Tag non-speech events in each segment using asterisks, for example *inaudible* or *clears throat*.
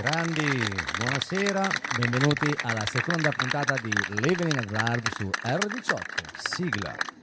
Grandi, buonasera. Benvenuti alla seconda puntata di Living in Hazard su R18. Sigla.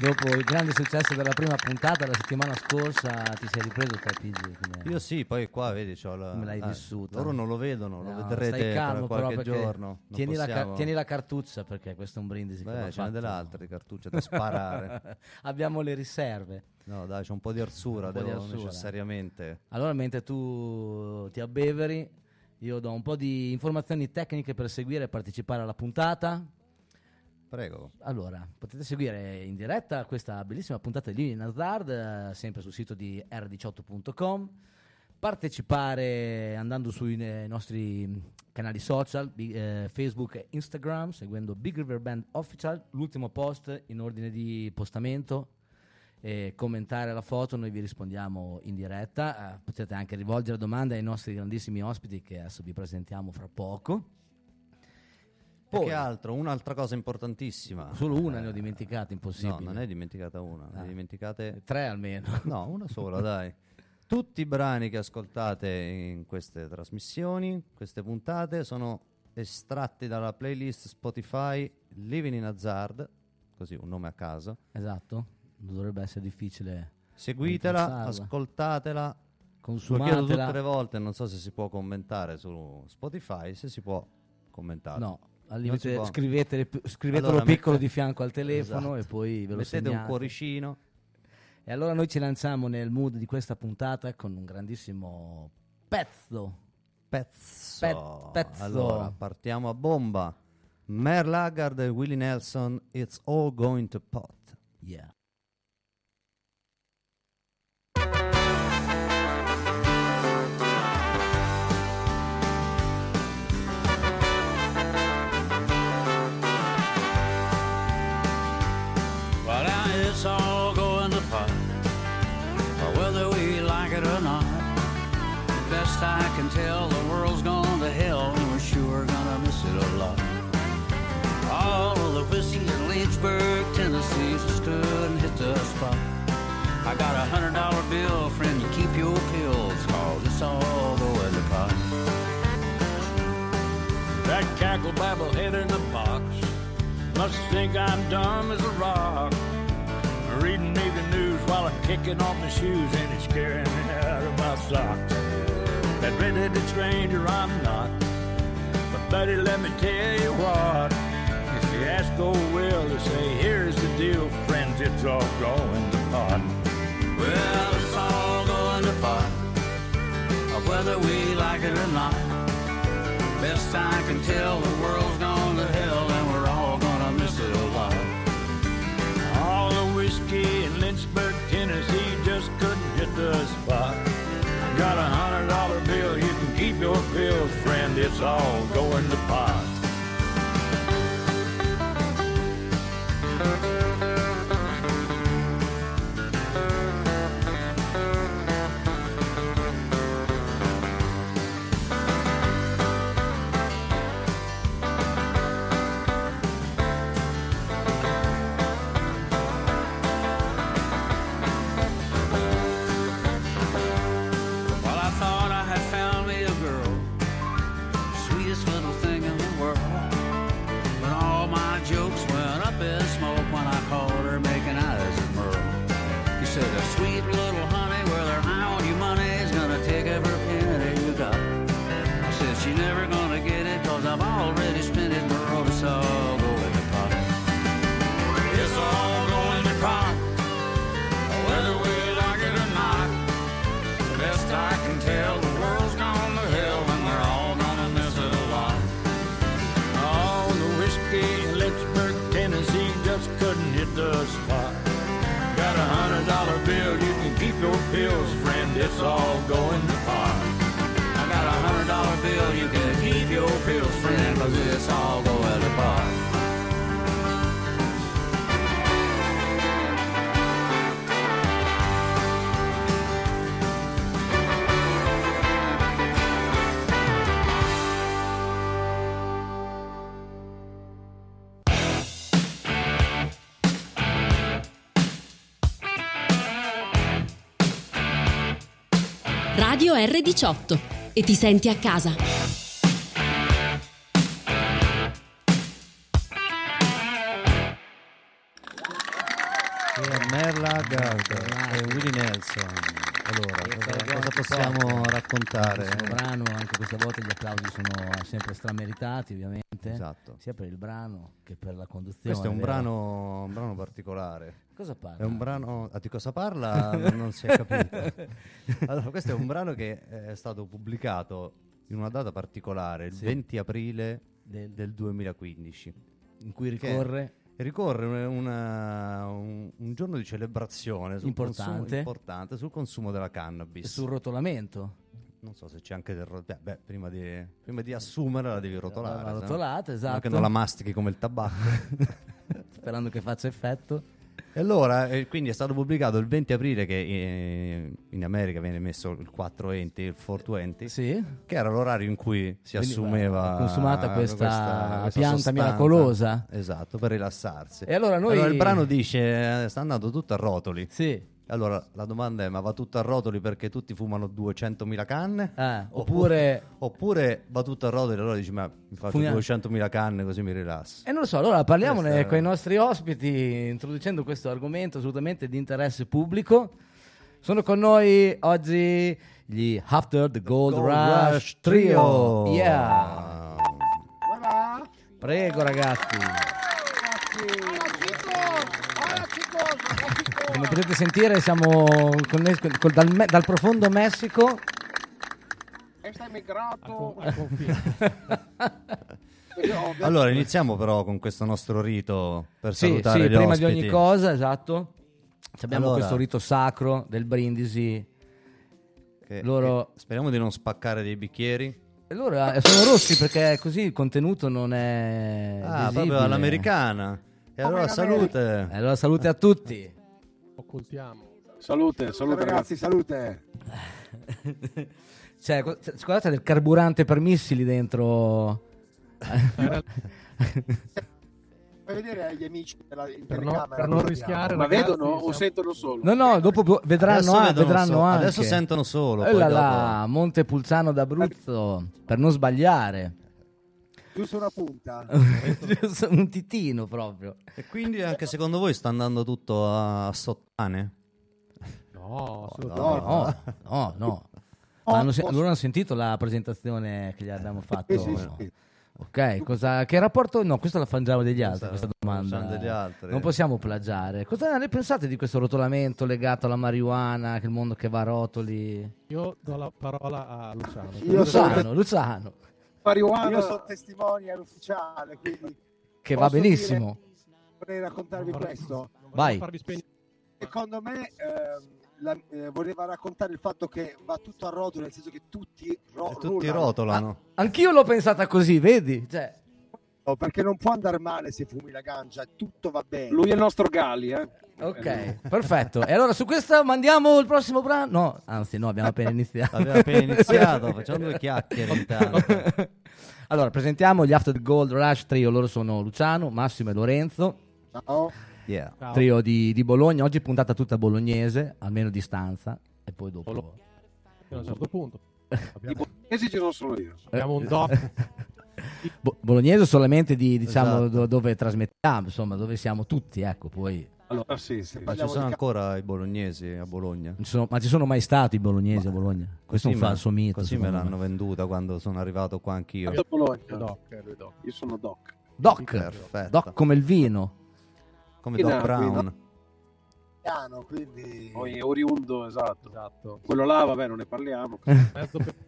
Dopo il grande successo della prima puntata la settimana scorsa ti sei ripreso Capigi? come- Io sì, poi qua vedi, c'ho la... Come l'hai eh, vissuta? Loro non lo vedono, lo No, vedrete calmo tra qualche giorno. Tieni, la, possiamo- tieni la cartuccia perché questo è un brindisi Beh, ce n'è altre di cartucce da sparare. *laughs* Abbiamo le riserve. No, dai, c'è un po' di arsura, po' di arsura. necessariamente. Allora, mentre tu ti abbeveri, io do un po' di informazioni tecniche per seguire e partecipare alla puntata. Prego. Allora, potete seguire in diretta questa bellissima puntata di Living in Hazard, eh, sempre sul sito di r18.com. Partecipare andando sui eh, nostri canali social, eh, Facebook e Instagram, seguendo Big River Band Official, l'ultimo post in ordine di postamento. E commentare la foto, noi vi rispondiamo in diretta. Eh, potete anche rivolgere domande ai nostri grandissimi ospiti che adesso vi presentiamo fra poco. Poi- che altro, un'altra cosa importantissima. Solo una Eh, ne ho dimenticata, impossibile. No, non è dimenticata una, Ah. ne dimenticate... Tre almeno. *laughs* No, una sola, dai. Tutti i brani che ascoltate in queste trasmissioni, queste puntate, sono estratti dalla playlist Spotify Living in Hazard, così un nome a caso. Esatto, non dovrebbe essere difficile Seguitela, ascoltatela. Lo chiedo tutte le volte, non so se si può commentare su Spotify, se si può commentare. No, al limite può. scrivetele, scrivetelo Allora, piccolo mette- di fianco al telefono Esatto. e poi ve lo Mettete un segnate. cuoricino. E allora noi ci lanciamo nel mood di questa puntata con un grandissimo pezzo. Pezzo. Pe- pezzo. Allora, partiamo a bomba. Merle Haggard e Willie Nelson, It's All Going to Pot. Yeah. Lynchburg, Tennessee, just couldn't hit the spot. I got a hundred dollar bill, friend, you keep your pills, cause it's all going to pot. That cackle babble head in the box must think I'm dumb as a rock. Reading me the news while I'm kicking off my shoes and it's scaring me out of my socks. That red-headed stranger I'm not. But buddy, let me tell you what. Ask old Will to say, here's the deal, friends, it's all going to pot. Well, it's all going to pot. Uh, whether we like it or not. Best I can tell, the world's gone to hell and we're all gonna miss it a lot. All the whiskey in Lynchburg, Tennessee just couldn't hit the spot. Got a hundred dollar bill, you can keep your pills, friend, it's all going to R18 e ti senti a casa. E Merla Gard e Willie Nelson. Allora, cosa, cosa possiamo raccontare? Questo brano, anche questa volta gli applausi sono sempre strameritati, ovviamente. Esatto. Sia per il brano che per la conduzione. Questo è un brano, un brano particolare. Cosa parla? È un brano. ah, di cosa parla? *laughs* non si è capito. allora, questo è un brano che è stato pubblicato in una data particolare, il Sì. 20 aprile Del- del 2015. in cui Che- ricorre Ricorre una- un, un giorno di celebrazione sul Importante. consumo, importante sul consumo della cannabis. sul rotolamento. Non so se c'è anche del ro- beh, prima, di, prima di assumerla la devi rotolare. La rotolata, no esatto. Che non la mastichi come il tabacco. *laughs* Sperando che faccia effetto. E allora, eh, quindi è stato pubblicato il 20 aprile che eh, in America viene messo il 420, il 420, Sì. che era l'orario in cui si Veniva assumeva consumata questa questa pianta sostanza. miracolosa. Esatto, per rilassarsi. E allora noi- il brano dice, eh, sta andando tutto a rotoli. Sì. Allora la domanda è, ma va tutto a rotoli perché tutti fumano 200.000 canne? Eh, oppure... Oppure va tutto a rotoli allora dici, ma mi faccio Fumia- 200.000 canne così mi rilasso. E non lo so, allora parliamone Questa con i nostri ospiti, introducendo questo argomento assolutamente di interesse pubblico. Sono con noi oggi gli After the Gold, Gold Rush, Trio. Yeah. Ah. Prego ragazzi. Come potete sentire siamo connessi col- dal, dal profondo Messico. Sta emigrato. Allora iniziamo però con questo nostro rito per Sì, salutare sì, gli prima di ospiti. ogni cosa, esatto. Abbiamo Allora- questo rito sacro del brindisi. Che- Loro- che speriamo di non spaccare dei bicchieri. E loro eh, sono rossi perché così il contenuto non è Ah, visibile. proprio all'americana. E allora salute. E allora salute a tutti. Occultiamo. Salute, salute ragazzi, salute. *laughs* Cioè, cioè, scusate del carburante per missili dentro. *laughs* Fai vedere agli amici della Per, no- telecamera. per non rischiare, Ma ragazzi, vedono o siamo- sentono solo? No, no, dopo vedranno, Adesso a- vedono vedranno anche. adesso sentono solo, Eh poi là dopo- là, Montepulciano d'Abruzzo, per non sbagliare. Giusto una punta. *laughs* Giusto, Un titino proprio. E quindi anche secondo voi sta andando tutto a sottane? No, No. No, no, no. Hanno se- loro hanno sentito la presentazione che gli abbiamo *laughs* fatto? Sì, sì, sì. Ok, cosa, che rapporto? No, questo la fangiamo degli altri, Questa- questa domanda. degli altri. Non possiamo plagiare. Cosa ne pensate di questo rotolamento legato alla marijuana, che il mondo che va a rotoli? Io do la parola a Luciano. Luciano, Luciano, Marijuana. Io sono testimonial ufficiale, quindi che va benissimo. vorrei raccontarvi Non questo. Vai. Secondo me ehm, la- eh, voleva raccontare il fatto che va tutto a rotolo, nel senso che tutti, ro- E tutti rotolano. Anch'io l'ho pensata così, vedi? Cioè, No, perché non può andare male se fumi la ganja, tutto va bene. Lui è il nostro Gali, eh. ok, perfetto. E allora su questo mandiamo il prossimo brano? No, anzi no, abbiamo appena *laughs* iniziato. Abbiamo appena iniziato, *laughs* facciamo due chiacchiere *laughs* intanto. Allora, presentiamo gli After the Gold Rush Trio. Loro sono Luciano, Massimo e Lorenzo. Ciao. Yeah. Ciao. Trio di, di Bologna. Oggi puntata tutta bolognese, almeno di stanza. E poi dopo. Bolo- a un certo punto. I bolognesi ci sono solo io. abbiamo un. *laughs* Bo- bolognese solamente di, diciamo, Esatto. do- dove trasmettiamo, insomma, dove siamo tutti, ecco, poi. Allora, sì, sì. Ma ci sono ancora i bolognesi a Bologna? ci sono- ma ci sono mai stati i bolognesi a Bologna? Questo è un me- falso mito. Così me l'hanno venduta quando sono arrivato qua anch'io. Io Bologna. Doc, doc. Io sono Doc. Doc, Perfetto. Doc come il vino. Come Doc no, Brown. Piano, quindi Poi oriundo, esatto. Esatto. Quello là, vabbè, non ne parliamo. *laughs*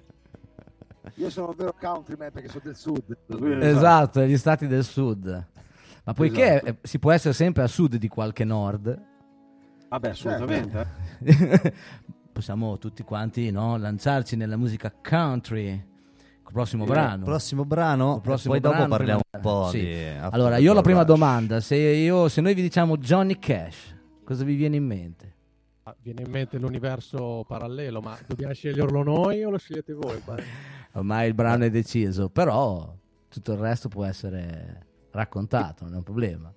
Io sono un vero countryman perché sono del sud. Esatto, gli stati del sud. Ma poiché Esatto. eh, si può essere sempre a sud di qualche nord, Vabbè, assolutamente. *laughs* possiamo tutti quanti no, lanciarci nella musica country. Col prossimo Eh, brano. Prossimo brano, Il prossimo poi dopo brano, parliamo un prima- po' sì. di Allora, io ho la prima Rush. domanda. Se, io- se noi vi diciamo Johnny Cash, cosa vi viene in mente? Ah, Viene in mente l'universo parallelo, ma dobbiamo sceglierlo noi o lo scegliete voi? *laughs* Ormai il brano è deciso, però tutto il resto può essere raccontato, non è un problema.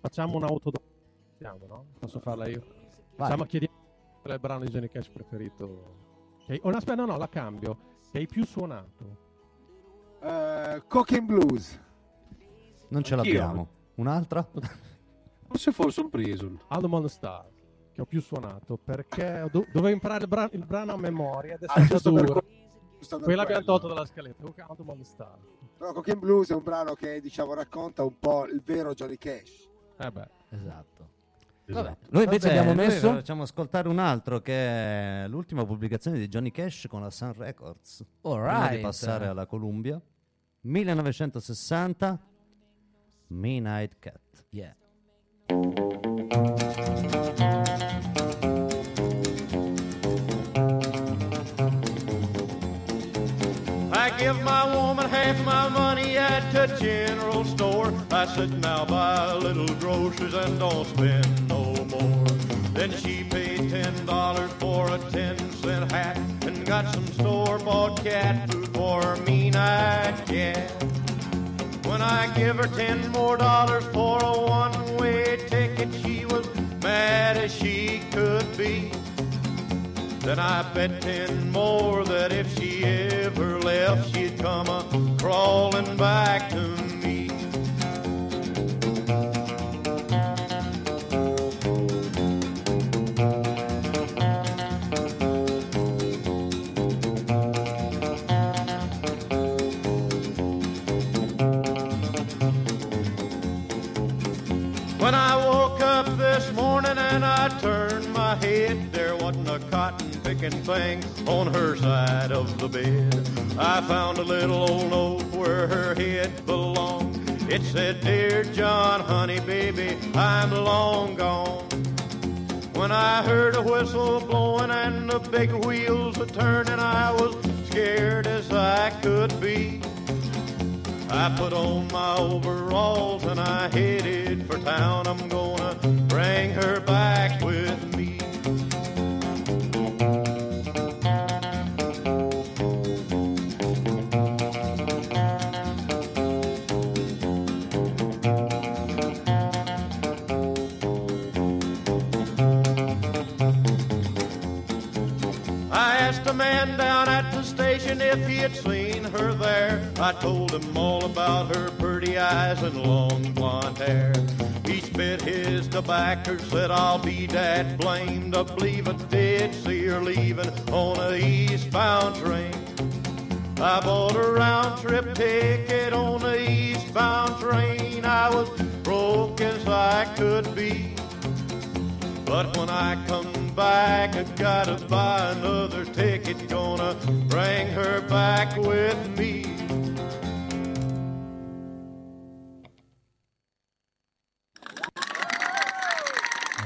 Facciamo un'autodomanda, no? Posso farla io? Vai. Facciamo, chiediamo qual è il brano di Johnny Cash preferito. Che- oh, no, aspetta, no, no, la cambio. Che hai più suonato? Eh, Cocaine Blues. Non ce Anch'io. l'abbiamo. Un'altra? *laughs* Forse Folsom Prison. Album on the Star, che ho più suonato, perché do- dovevo imparare il, bra- il brano a memoria, adesso Ah, è giusto stato per duro. que- giusto per Poi l'abbiamo quello. tolto dalla scaletta. Comunque, Album on the Star. Però Cocaine Blues è un brano che diciamo racconta un po' il vero Johnny Cash. Eh beh, Esatto. Esatto. Vabbè, noi invece Vabbè, abbiamo messo... facciamo ascoltare un altro che è l'ultima pubblicazione di Johnny Cash con la Sun Records. Prima di Alright. passare alla Columbia. 1960 Midnight Cat. Yeah. Give my woman half my money at the general store. I said, now buy a little groceries and don't spend no more. Then she paid ten dollars for a ten cent hat and got some store bought cat food for me night cat. When I give her ten more dollars for a one way ticket, she was mad as she could be. Then I bet ten more that if she ever left, she'd come a crawling back to me. Picking thing on her side of the bed. I found a little old note where her head belonged. It said, Dear John, honey, baby, I'm long gone. When I heard a whistle blowing and the big wheels a turning, I was scared as I could be. I put on my overalls and I headed for town. I'm gonna bring her back with me. If he had seen her there. I told him all about her pretty eyes and long blonde hair. He spit his tobacco, said I'll be that blamed. I believe I did see her leaving on a eastbound train. I bought a round trip ticket on the eastbound train. I was broke as I could be. But when I come back, I gotta buy another ticket. Gonna bring her back with me.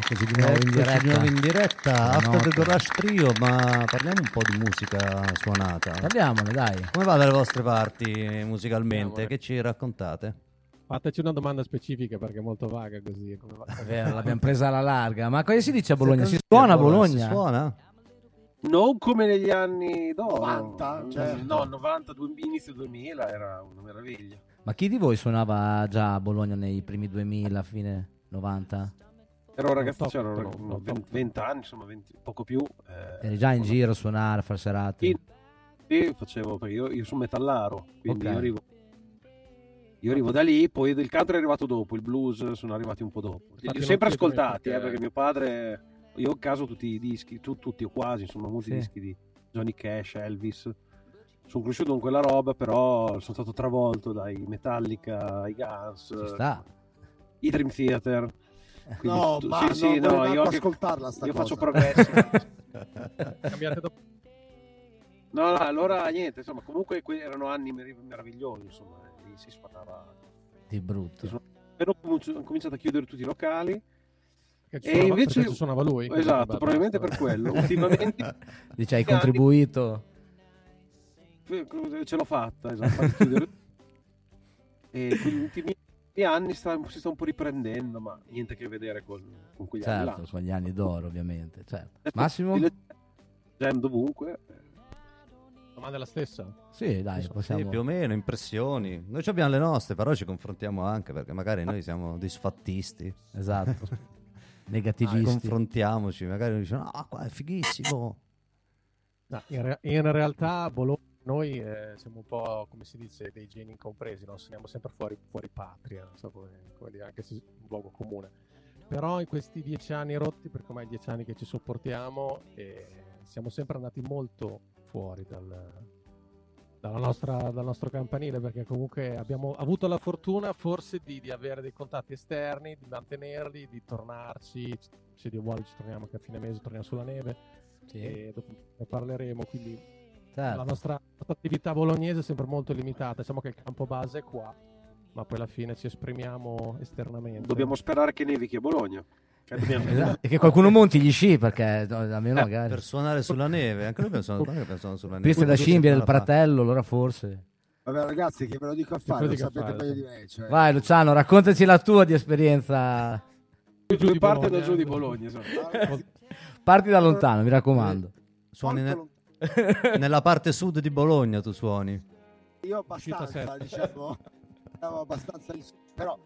Eccoci di nuovo in diretta. di nuovo in diretta, After the. Garage Trio, ma parliamo un po' di musica suonata. Parliamone, dai. Come va dalle vostre parti musicalmente? Che ci raccontate? Fateci una domanda specifica perché è molto vaga così. come va? È vero, l'abbiamo presa alla larga. Ma cosa si dice a Bologna? Si suona a Si Bologna? suona? Non come negli anni d'oro. 90, certo. No, 90, du- inizio 2000 era una meraviglia. Ma chi di voi suonava già a Bologna nei primi 2000, fine 90? Ero un ragazzo, top, c'erano top, no, top. 20, 20 anni, insomma, 20 poco più. eh, Eri già in giro a suonare, a far serate? Sì, facevo, perché io, io sono metallaro, quindi Ok. io arrivo... Io arrivo da lì, poi il country è arrivato dopo, il blues sono arrivati un po' dopo. Li Infatti ho sempre ascoltati, perché- eh, perché mio padre, io ho a caso tutti i dischi, tu- tutti o quasi, insomma, molti Sì. dischi di Johnny Cash, Elvis. Sono cresciuto con quella roba, però sono stato travolto dai Metallica, ai Guns, i Dream Theater. Quindi No, tu- ma sì, sì, no, io, anche- ascoltarla sta io cosa. faccio progressi. *laughs* Cambiate dopo. No, no, allora niente, insomma, comunque que- erano anni mer- meravigliosi, insomma, lì si sparava. Di brutto. E dopo hanno cominciato a chiudere tutti i locali. E suonava- invece- suonava lui. Esatto, probabilmente per quello. Ultimamente *laughs* Dice hai anni- contribuito. ce l'ho fatta, esatto. *laughs* E quegli ultimi anni sta- si sta un po' riprendendo, ma niente a che vedere con, con quegli anni Certo, là. con gli anni d'oro, ovviamente. certo. Adesso Massimo? Jam dovunque. Domanda è la stessa. Sì, dai, Sì, possiamo... più o meno, impressioni. Noi ci abbiamo le nostre, però ci confrontiamo anche perché magari noi siamo disfattisti. Esatto. Ah, *laughs* Negativisti. confrontiamoci, magari dice ah qua è fighissimo. No, in, re- in realtà Bologna, noi eh, siamo un po' come si dice dei geni incompresi, no? siamo sempre fuori, fuori patria, non so come, come dire, anche se è un luogo comune. Però in questi dieci anni rotti, perché ormai dieci anni che ci sopportiamo, eh, siamo sempre andati molto fuori dal, dalla nostra, dal nostro campanile, perché comunque abbiamo avuto la fortuna forse di, di avere dei contatti esterni, di mantenerli, di tornarci, se Dio vuole ci torniamo anche a fine mese, torniamo sulla neve Sì, e dopo ne parleremo, quindi certo. la nostra, la nostra attività bolognese è sempre molto limitata, diciamo che il campo base è qua, ma poi alla fine ci esprimiamo esternamente. Dobbiamo sperare che nevichi a Bologna. Che dobbiamo- Esatto. E che qualcuno monti gli sci perché no, almeno Eh, magari. per suonare sulla neve, anche noi pensiamo, anche pensiamo sulla neve. Piste da scimmia del fratello, allora forse. Vabbè ragazzi che ve lo dico a fare, lo a sapete fare, meglio di me. Cioè, Vai Luciano, raccontaci la tua di esperienza. giù di parte da Bologna. giù di Bologna. esatto. ragazzi, *laughs* Parti da lontano, mi raccomando. Suoni ne- *laughs* nella parte sud di Bologna tu suoni. Io abbastanza, diciamo, stavo abbastanza in su- però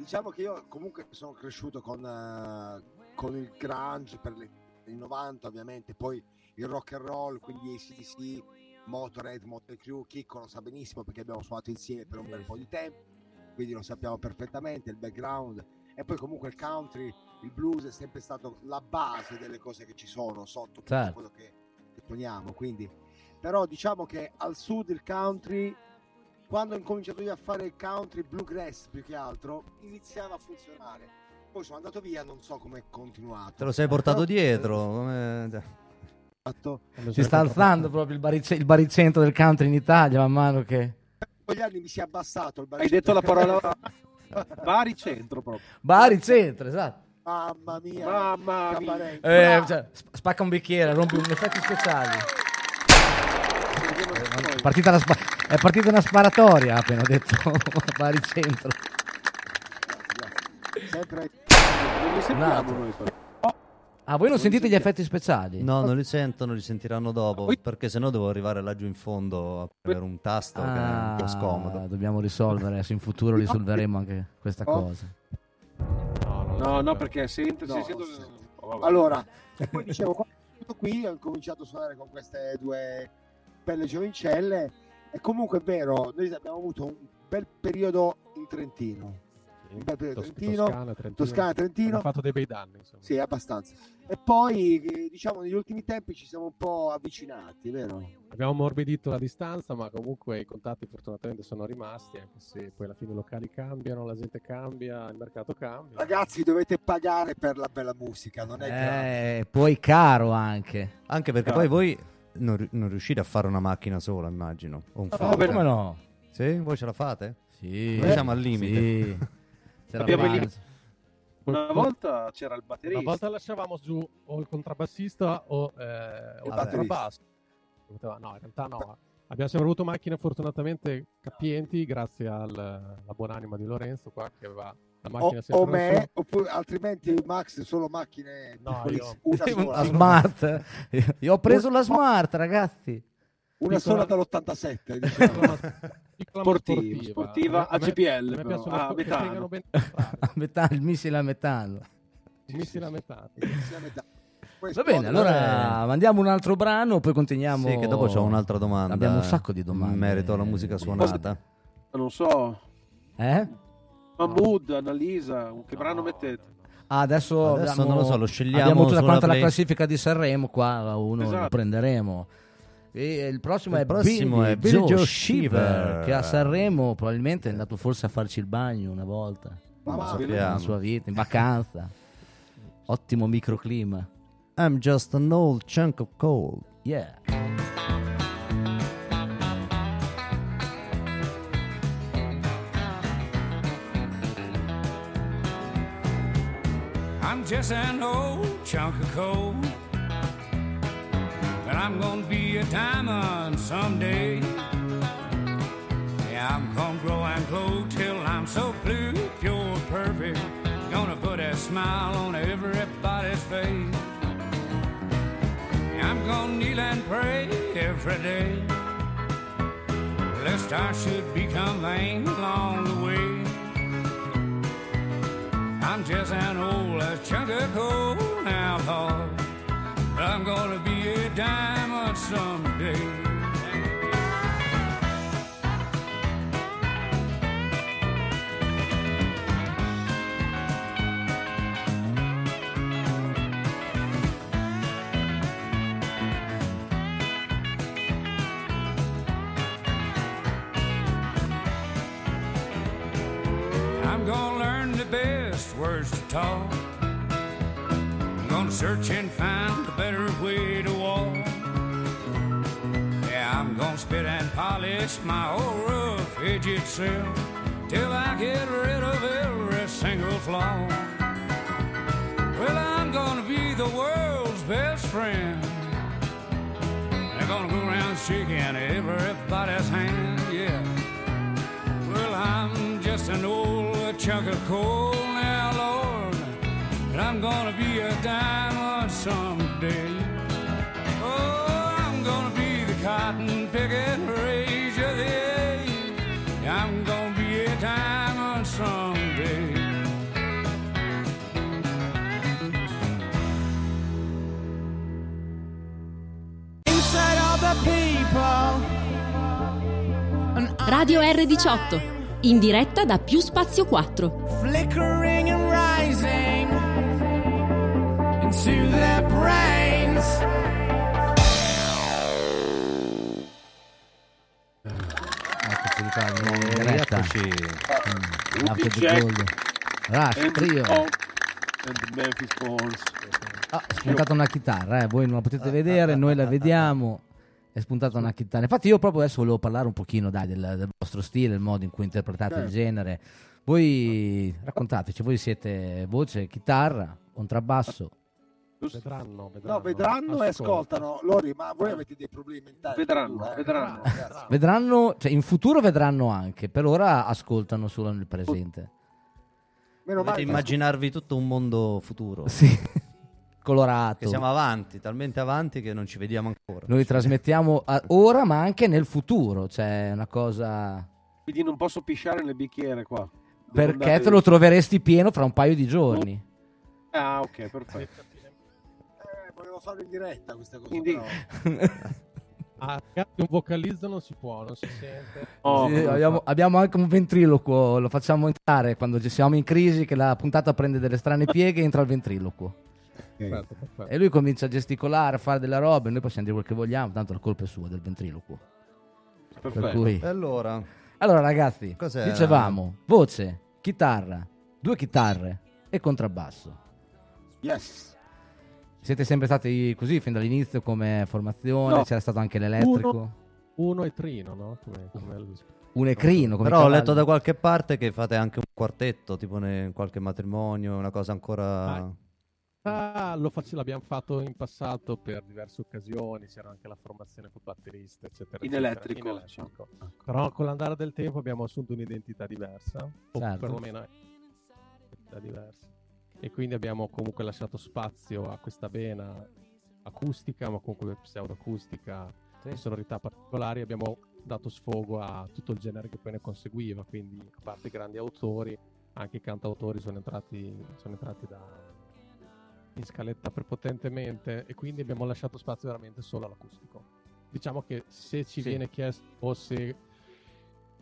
diciamo che io comunque sono cresciuto con, eh, con il grunge per le, i 90 ovviamente, poi il rock and roll, quindi ACDC, Motorhead, Motley Crue, Chicco lo sa benissimo perché abbiamo suonato insieme per un bel po' di tempo, quindi lo sappiamo perfettamente, il background. E poi comunque il country, il blues è sempre stato la base delle cose che ci sono sotto tutto Certo. quello che, che poniamo, quindi. Però diciamo che al sud il country quando ho incominciato io a fare il country bluegrass più che altro iniziava a funzionare poi sono andato via non so come è continuato Te lo sei portato Però- dietro. come- Esatto. Si sta alzando proprio il, barice- il baricentro del country in Italia man mano che... con gli anni mi si è abbassato il Hai baricentro. detto la parola *laughs* Bari centro proprio. Baricentro, esatto. mamma mia Mamma mia. Eh, cioè, sp- spacca un bicchiere, rompi un effetti speciali. È partita, la spa- è partita una sparatoria appena ho detto *laughs* baricentro. sempre Non sentiamo noi. Ah, voi non sentite gli effetti speciali? No, non li sentono, li sentiranno dopo. Perché sennò devo arrivare laggiù in fondo a premere un tasto che è un po' Ah, scomodo. dobbiamo risolvere, adesso in futuro risolveremo anche questa Oh. cosa. No, no, perché sento, No, si sento-. Oh, allora poi *laughs* dicevo qui ho incominciato a suonare con queste due belle giovincelle e comunque è vero noi abbiamo avuto un bel periodo in Trentino un bel periodo Tos- Trentino Toscana, Trentino. Toscana, Trentino Abbiamo fatto dei bei danni. Insomma. Sì, abbastanza. E poi, eh, diciamo, negli ultimi tempi ci siamo un po' avvicinati, vero? Abbiamo ammorbidito la distanza, ma comunque i contatti fortunatamente sono rimasti, anche se poi alla fine i locali cambiano, la gente cambia, il mercato cambia. Ragazzi, dovete pagare per la bella musica, non è che... Eh, poi caro anche. Anche perché Ah. poi voi non, non riuscite a fare una macchina sola, immagino. O un Oh, flauto. come no? Sì? Voi ce la fate? Sì. Noi siamo al limite. Sì. *laughs* Abbiamo il limite. Una volta c'era il Una batterista. volta lasciavamo giù o il contrabbassista o, eh, o il contrabbasso. No, in realtà no. Abbiamo sempre avuto macchine fortunatamente capienti grazie al, alla buonanima di Lorenzo qua che aveva O, o me, oppure altrimenti Max solo macchine No, io- una *laughs* sola, La smart. Io ho preso la smart, ragazzi. una sola dall'87, *laughs* diciamo. Sportiva, sportiva, A AGPL, A me però. piacciono Ah, metano. A *laughs* metà, il missile a metano. I missili a metà. Sì, a metà. Poi Va bene, allora mandiamo un altro brano, poi continuiamo. Sì, che dopo c'ho un'altra domanda. Abbiamo un sacco di domande. In merito alla musica suonata. Non so. Eh? Mahmood, Annalisa, che brano No, mettete? Ah, adesso, Adesso abbiamo, non lo so, lo scegliamo Abbiamo tutta quanta la play- classifica di Sanremo, qua uno lo Esatto. prenderemo. E il prossimo Il è prossimo Billy, è Billy Joe, Shiver, che a Sanremo probabilmente è andato forse a farci il bagno una volta Ma nella sua vita, in vacanza. Ottimo microclima. I'm just an old chunk of coal. Yeah. Just an old chunk of coal. But I'm gonna be a diamond someday. Yeah, I'm gonna grow and glow till I'm so blue, pure, perfect. Gonna put a smile on everybody's face. Yeah, I'm gonna kneel and pray every day. Lest I should become vain along the way. I'm just an old chunk of coal now, Lord. I'm gonna be a diamond someday. Words to talk. I'm gonna search and find a better way to walk. Yeah, I'm gonna spit and polish my old rough edged self till I get rid of every single flaw. Well, I'm gonna be the world's best friend. I'm gonna go around shaking everybody's hand, yeah. Well, I'm just an old chunk of coal. And I'm gonna be a diamond someday. Oh, I'm gonna be the cotton picking rage of the age. I'm gonna be a diamond someday. Inside all the people. Radio R18, in diretta da Più Spazio 4. flickering Rush, And trio. and Memphis Balls. Ah, è spuntata una chitarra, eh, voi non la potete vedere, noi la vediamo. È spuntata una chitarra. Infatti, io proprio adesso volevo parlare un pochino dai, del, del vostro stile, il modo in cui interpretate il Certo. genere. Voi raccontateci, voi siete voce, chitarra, contrabbasso. Vedranno, vedranno. No, vedranno e ascoltano. Lori, ma voi avete dei problemi mentali? Vedranno, Eh, vedranno. *laughs* Vedranno, cioè in futuro vedranno anche, per ora ascoltano solo nel presente. Meno Dovete male, immaginarvi tutto un mondo futuro. Sì, *laughs* colorato. Che siamo avanti, talmente avanti che non ci vediamo ancora. Noi trasmettiamo a- ora, ma anche nel futuro. Cioè, è una cosa. Quindi non posso pisciare nel bicchiere qua. Devo Perché te lo troveresti pieno fra un paio di giorni. Ah, ok, perfetto. Farlo in diretta questa cosa. Quindi-. *laughs* Ah, ragazzi, un vocalizzo non si può, non si sente. Oh, Sì, abbiamo, abbiamo anche un ventriloquo, lo facciamo entrare quando ci siamo in crisi, che la puntata prende delle strane pieghe, entra il ventriloquo. Perfetto, perfetto. E lui comincia a gesticolare, a fare delle robe, noi possiamo dire quel che vogliamo, tanto la colpa è sua, del ventriloquo. Per Perfetto. cui... E allora, Allora ragazzi, Cos'era? dicevamo, voce, chitarra, due chitarre e contrabbasso. Yes. Siete sempre stati così fin dall'inizio come formazione? No. C'era stato anche l'elettrico? Uno e trino, no? Come, come Un ecrino? Come però ho letto da qualche parte che fate anche un quartetto, tipo in qualche matrimonio, una cosa ancora... Ah, Ah, lo face- l'abbiamo fatto in passato per diverse occasioni, c'era anche la formazione con batterista, eccetera. In eccetera, elettrico, in elettrico. Però con l'andare del tempo abbiamo assunto un'identità diversa, o Certo. perlomeno un'identità diversa. E quindi abbiamo comunque lasciato spazio a questa vena acustica, ma comunque pseudoacustica, e sonorità particolari. Abbiamo dato sfogo a tutto il genere che poi ne conseguiva, quindi a parte i grandi autori, anche i cantautori sono entrati, sono entrati da, in scaletta prepotentemente e quindi abbiamo lasciato spazio veramente solo all'acustico. Diciamo che se ci Sì. viene chiesto o se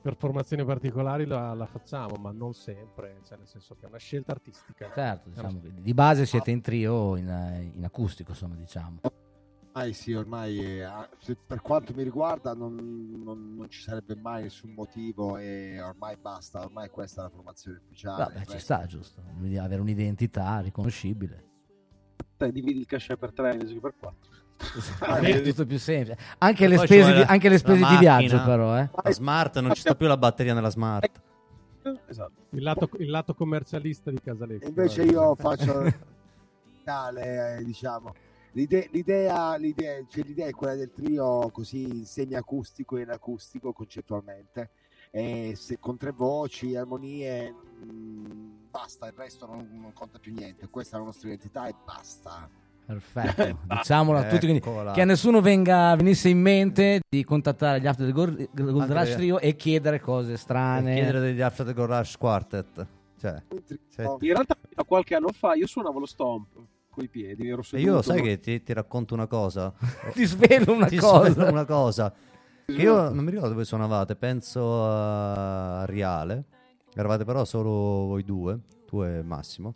per formazioni particolari la, la facciamo, ma non sempre, cioè nel senso che è una scelta artistica. Certo, diciamo che di base siete in trio in, in acustico, insomma, diciamo. Ormai sì, ormai eh, ah, per quanto mi riguarda non, non- non ci sarebbe mai nessun motivo e ormai basta, ormai questa è la formazione ufficiale. Vabbè, ci sta, giusto. Avere un'identità riconoscibile. Te dividi il cachet per tre invece che per quattro. È tutto più semplice. Anche le spese, di, anche le spese di viaggio, però, eh. La smart, non ci sta più la batteria nella smart. Esatto. Il lato, il lato commercialista di Casalecchio. invece eh. io faccio, musicale, eh, diciamo. L'ide- l'idea, l'idea, cioè l'idea è quella del trio così semiacustico e inacustico concettualmente, e se, con tre voci, armonie, mh, basta, il resto non, non conta più niente. Questa è la nostra identità e basta. Perfetto, *laughs* diciamolo a tutti, quindi che a nessuno venga, venisse in mente di contattare gli After the Gold, Gold Rush Trio e chiedere cose strane. E chiedere degli After the Garage Quartet. Cioè, Sì. In realtà, qualche anno fa, io suonavo lo stomp con i piedi. Ero e io sai che ti, ti racconto una cosa? *laughs* Ti svelo una ti cosa. svelo una cosa. Che io non mi ricordo dove suonavate, penso a Riale. Eravate però solo voi due, tu e Massimo.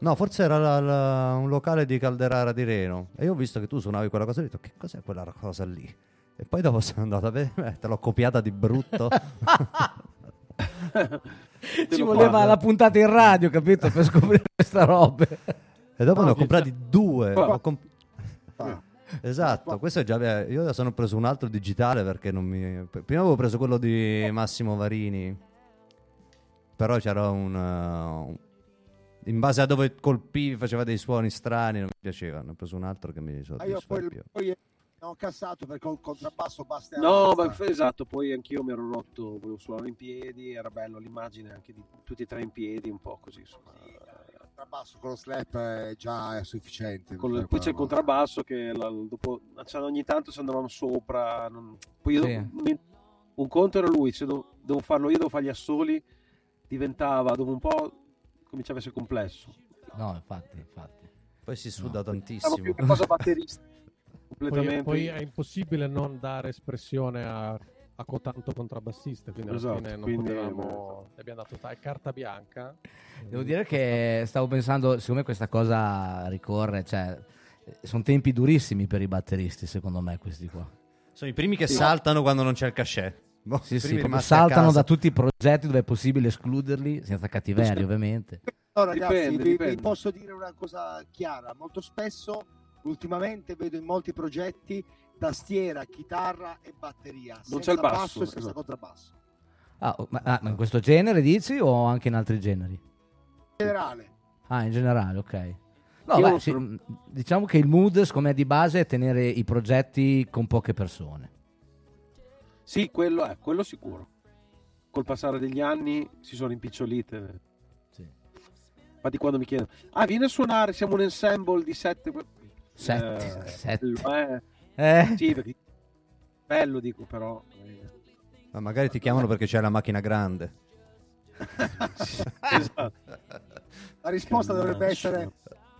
No, forse era la- la- un locale di Calderara di Reno. E io ho visto che tu suonavi quella cosa lì. Ho detto, che cos'è quella cosa lì? E poi dopo *laughs* sono andato a vedere, eh, te l'ho copiata di brutto. *laughs* Ci voleva la puntata in radio, capito? Per *laughs* scoprire questa roba. e dopo No, ne ho comprati due. Qua. Ho comp- Ah, Esatto, questo è già. Io adesso ne ho preso un altro digitale perché non mi. Prima avevo preso quello di Massimo Varini, però c'era un. uh, un- in base a dove colpivi faceva dei suoni strani, non mi piaceva. Ne ho preso un altro che mi ah, soddisfa poi, di più. poi ho cassato perché il contrabbasso basta No, ma esatto, poi anch'io mi ero rotto, volevo suonare in piedi, era bello l'immagine anche di tutti e tre in piedi, un po' così. insomma. il contrabbasso con lo slap è già sufficiente. Con- per poi c'è il contrabbasso che la- dopo, cioè, ogni tanto ci andavamo sopra. non- poi io, Sì. mi- un conto era lui, se do- devo farlo io, devo fare gli assoli, diventava dopo un po' cominciava a essere complesso. No, infatti, infatti. Poi si suda Stavo tantissimo. più che cosa *laughs* batterista. Poi, Completamente. poi è impossibile non dare espressione a, a cotanto contrabbassista, quindi alla Esatto, fine non quindi, potevamo... gli abbiamo dato ta- carta bianca. Devo dire che stavo pensando, siccome questa cosa ricorre, cioè, sono tempi durissimi per i batteristi, secondo me, questi qua. Sono i primi che Sì. saltano quando non c'è il cachet. Boh, Sì, sì, saltano da tutti i progetti dove è possibile escluderli, senza cattiveria, ovviamente. No, ragazzi, Dipende, vi, dipende. vi posso dire una cosa chiara. Molto spesso, ultimamente, vedo in molti progetti tastiera, chitarra e batteria. Non senza c'è il basso, e senza esatto. contrabbasso. Ah, oh, ma, ah, ma in questo genere dici o anche in altri generi? In generale, Ah, in generale, ok. No, beh, sì, mh, diciamo che il mood, secondo me, di base è tenere i progetti con poche persone. Sì, quello è, quello sicuro. Col passare degli anni si sono impicciolite. Sì. Infatti quando mi chiedono, ah vieni a suonare, siamo un ensemble di sette... Sette, Eh, sette. bello, eh. Eh? Sì, perché... Bello dico però. eh. Ma magari ti chiamano perché c'è la macchina grande. *laughs* esatto. la risposta dovrebbe essere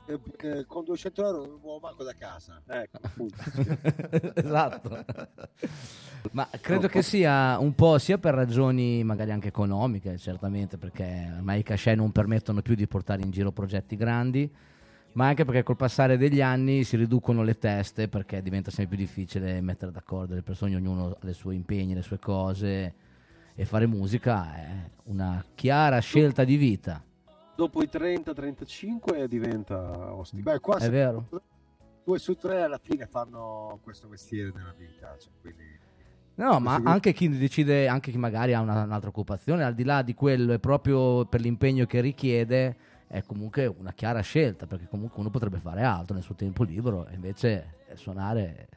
eh, eh, con 200 euro non muovo manco da casa. Ecco, appunto. *laughs* esatto. Ma credo che sia un po' sia per ragioni magari anche economiche, certamente, perché ormai i cachet non permettono più di portare in giro progetti grandi, ma anche perché col passare degli anni si riducono le teste perché diventa sempre più difficile mettere d'accordo le persone, ognuno ha i suoi impegni, le sue cose e fare musica è una chiara scelta di vita. Dopo i 30-35 diventa ostico. Beh, qua È vero? due su tre alla fine fanno questo mestiere nella vita. cioè, quindi... No, ma anche chi decide, anche chi magari ha una- un'altra occupazione, al di là di quello, è proprio per l'impegno che richiede, è comunque una chiara scelta, perché comunque uno potrebbe fare altro nel suo tempo libero, e invece eh, suonare,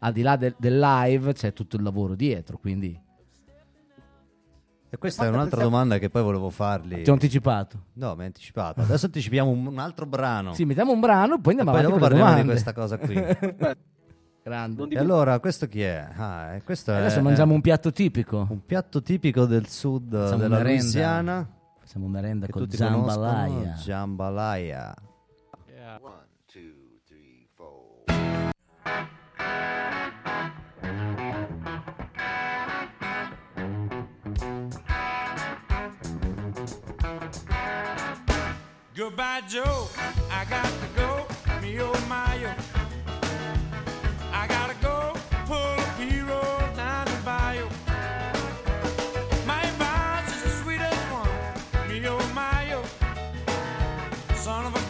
al di là del, del live, c'è tutto il lavoro dietro, quindi E questa è un'altra domanda che poi volevo fargli. ti ho anticipato. No, mi hai anticipato. Adesso anticipiamo un, un altro brano. Sì, mettiamo un brano, poi E andiamo poi avanti dopo con le parliamo di questa cosa qui. *laughs* Grande. E allora, questo chi è? Ah, e questo è Adesso mangiamo un piatto tipico. un piatto tipico del sud Facciamo della merenda. Louisiana. Facciamo merenda con jambalaya. Jambalaya. Yeah. One, two, three, four. Goodbye, Joe. I got to go. Me oh my oh. I gotta go. Pull a down the. My is the sweetest one. Me oh my oh. Son of a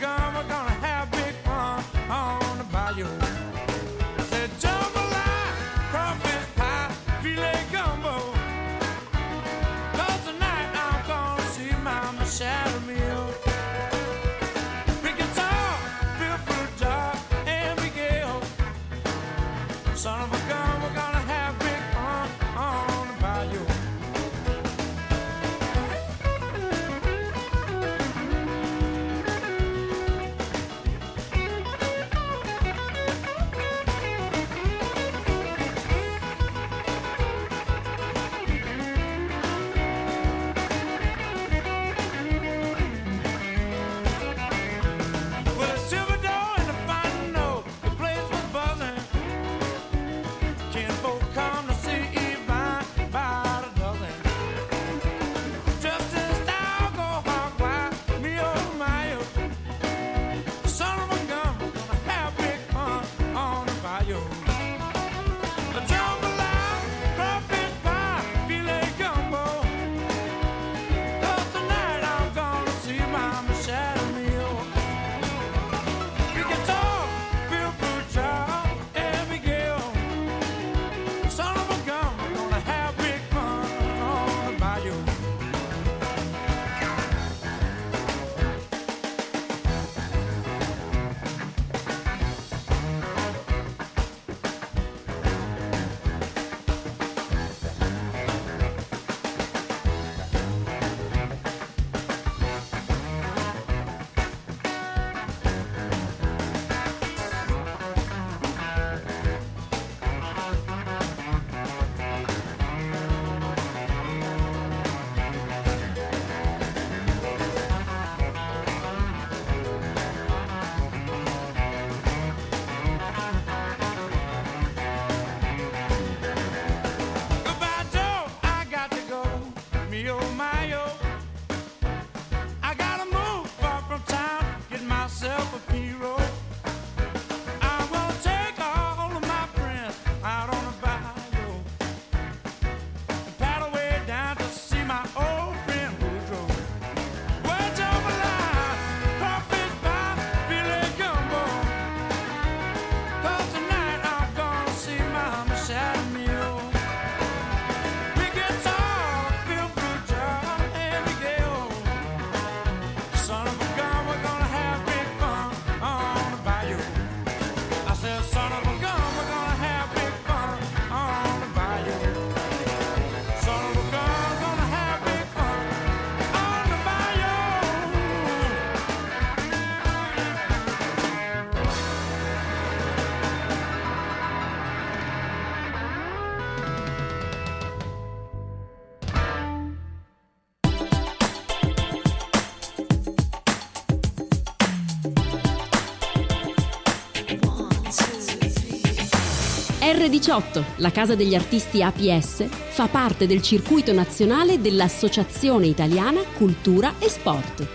R18, la casa degli artisti APS, fa parte del circuito nazionale dell'Associazione Italiana Cultura e Sport.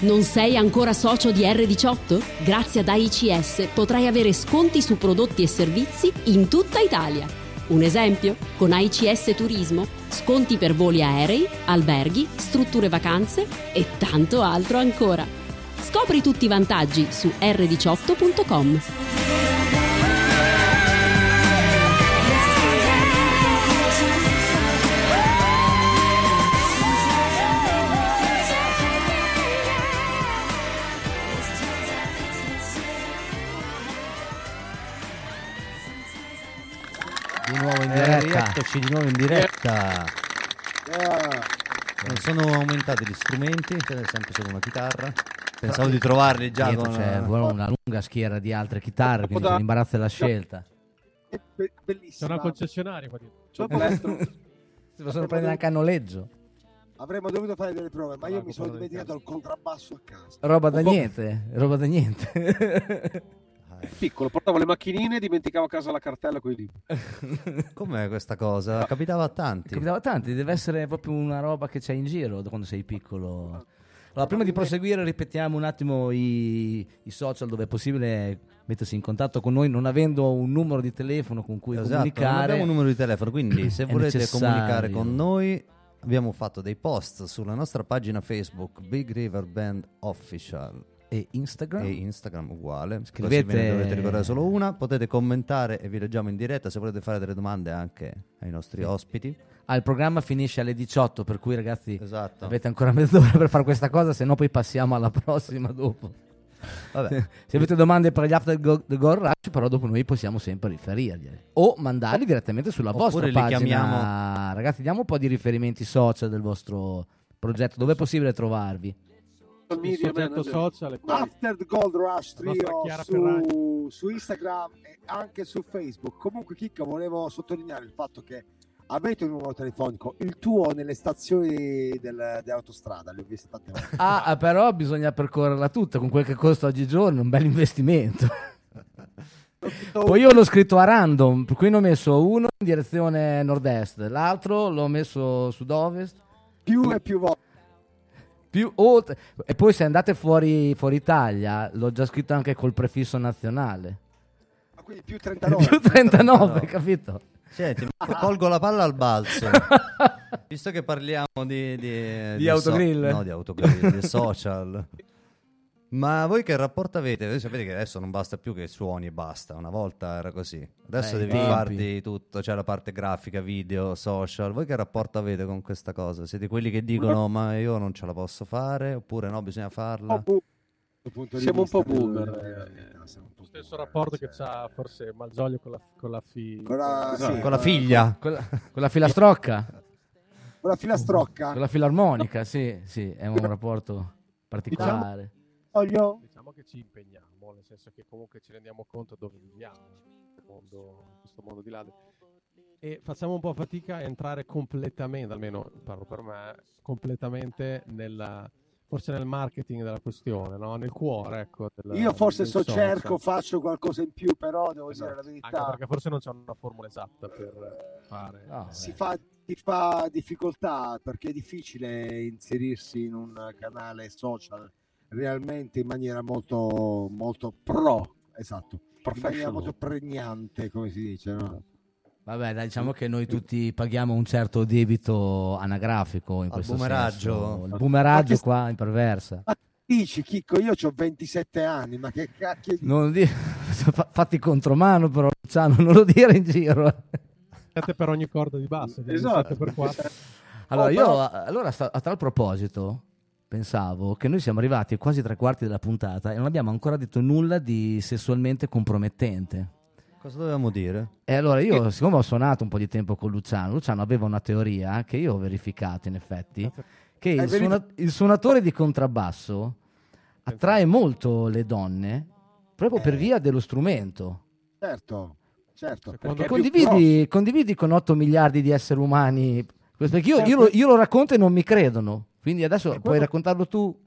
Non sei ancora socio di R18? Grazie ad AICS potrai avere sconti su prodotti e servizi in tutta Italia. Un esempio? Con AICS Turismo, sconti per voli aerei, alberghi, strutture vacanze e tanto altro ancora. Scopri tutti i vantaggi su r18.com. rieccoci di nuovo in diretta. Ah, Non sono aumentati gli strumenti, c'è sempre solo una chitarra. Pensavo di trovarli già Dietro con... c'è una lunga schiera di altre chitarre, quindi da- c'è l'imbarazzo della scelta. è be- C'è bellissima. una concessionaria qua dietro. *laughs* Dopo Si possono prendere anche a noleggio. avremmo dovuto fare delle prove, ma io Ah, mi sono dimenticato il contrabbasso a casa. Roba da niente, roba da niente. *laughs* Piccolo, portavo le macchinine e dimenticavo a casa la cartella con i libri. *laughs* Com'è questa cosa? Capitava a tanti. Capitava tanti, deve essere proprio una roba che c'è in giro da quando sei piccolo. Allora, prima di proseguire, ripetiamo un attimo i, i social dove è possibile mettersi in contatto con noi, non avendo un numero di telefono con cui Esatto, non comunicare. abbiamo un numero di telefono, quindi *clears throat* se volete necessario. comunicare con noi abbiamo fatto dei post sulla nostra pagina Facebook Big River Band Official E Instagram. e Instagram uguale. Scrivete- Così ne dovete ricordare solo una. Potete commentare e vi leggiamo in diretta se volete fare delle domande anche ai nostri ospiti. Ah, il programma finisce alle 18, per cui ragazzi Esatto. avete ancora mezz'ora per fare questa cosa, se no poi passiamo alla prossima dopo. Vabbè. *laughs* Se avete domande per gli After Go- the Gold Rush, però dopo noi possiamo sempre riferirli. O mandarli direttamente sulla Oppure vostra pagina. chiamiamo- Ragazzi, diamo un po' di riferimenti social del vostro progetto, dove è possibile trovarvi? Il Media manager. social. After the Gold Rush Trio su, su Instagram e anche su Facebook. Comunque, Chicca, volevo sottolineare il fatto che avete un numero telefonico, il tuo nelle stazioni del- dell'autostrada, le ho viste tante volte. Ah, ah, però bisogna percorrerla tutta con quel che costa oggigiorno, un bel investimento. Poi io l'ho scritto a random, per cui ne ho messo uno in direzione nord-est, l'altro l'ho messo sud-ovest, più e più volte. Più oltre. E poi se andate fuori, fuori Italia, l'ho già scritto anche col prefisso nazionale. Ma Quindi più 39. più 39, No. capito? Senti, *laughs* colgo la palla al balzo. *laughs* Visto che parliamo di... Di, Di autogrill? no, di autogrill, di social. *laughs* Ma voi che rapporto avete? Voi sapete che adesso non basta più che suoni e basta. Una volta era così. Adesso Eh, devi tempi. farti tutto. C'è la parte grafica, video, social. Voi che rapporto avete con questa cosa? Siete quelli che dicono ma io non ce la posso fare? Oppure no, bisogna farla? Siamo un po' boomer, eh, siamo un po' Lo stesso rapporto sì. che c'ha forse Malgioglio con la, con la fi... Con la, sì, Con la figlia? Quella, quella *laughs* filastrocca, con la filastrocca. con la filarmonica, sì, sì, è un rapporto particolare. Voglio Diciamo che ci impegniamo, nel senso che comunque ci rendiamo conto dove viviamo, in questo mondo, in questo mondo di là. E facciamo un po' fatica a entrare completamente, almeno parlo per me, completamente nella, forse nel marketing della questione, no? nel cuore. Ecco, della- Io forse del so social. cerco, faccio qualcosa in più, però devo dire la Esatto. Anche verità. perché forse non c'è una formula esatta per fare. No, si beh. fa, si fa difficoltà perché è difficile inserirsi in un canale social realmente in maniera molto, molto pro, esatto, in maniera molto pregnante, come si dice, no? Vabbè, dai, diciamo che noi tutti paghiamo un certo debito anagrafico in Al questo boomeraggio. senso. Il boomeraggio Ma che- qua imperversa. Ma dici, Chicco, io ho 27 anni, ma che cacchio di... Non di... *laughs* fa- Fatti contromano però, Luciano, non lo dire in giro. eh. Sette per ogni corda di basso, Esatto. per quattro. Allora, Oh, io però- allora, a tal proposito, pensavo che noi siamo arrivati a quasi tre quarti della puntata e non abbiamo ancora detto nulla di sessualmente compromettente. Cosa dovevamo dire? E allora io, siccome ho suonato un po' di tempo con Luciano, Luciano aveva una teoria che io ho verificato in effetti, che il, suona- il suonatore di contrabbasso attrae molto le donne proprio per Eh. via dello strumento. Certo, certo. Condividi, condividi con 8 miliardi di esseri umani, perché io, io lo, io lo racconto e non mi credono, quindi adesso E puoi quello- raccontarlo tu.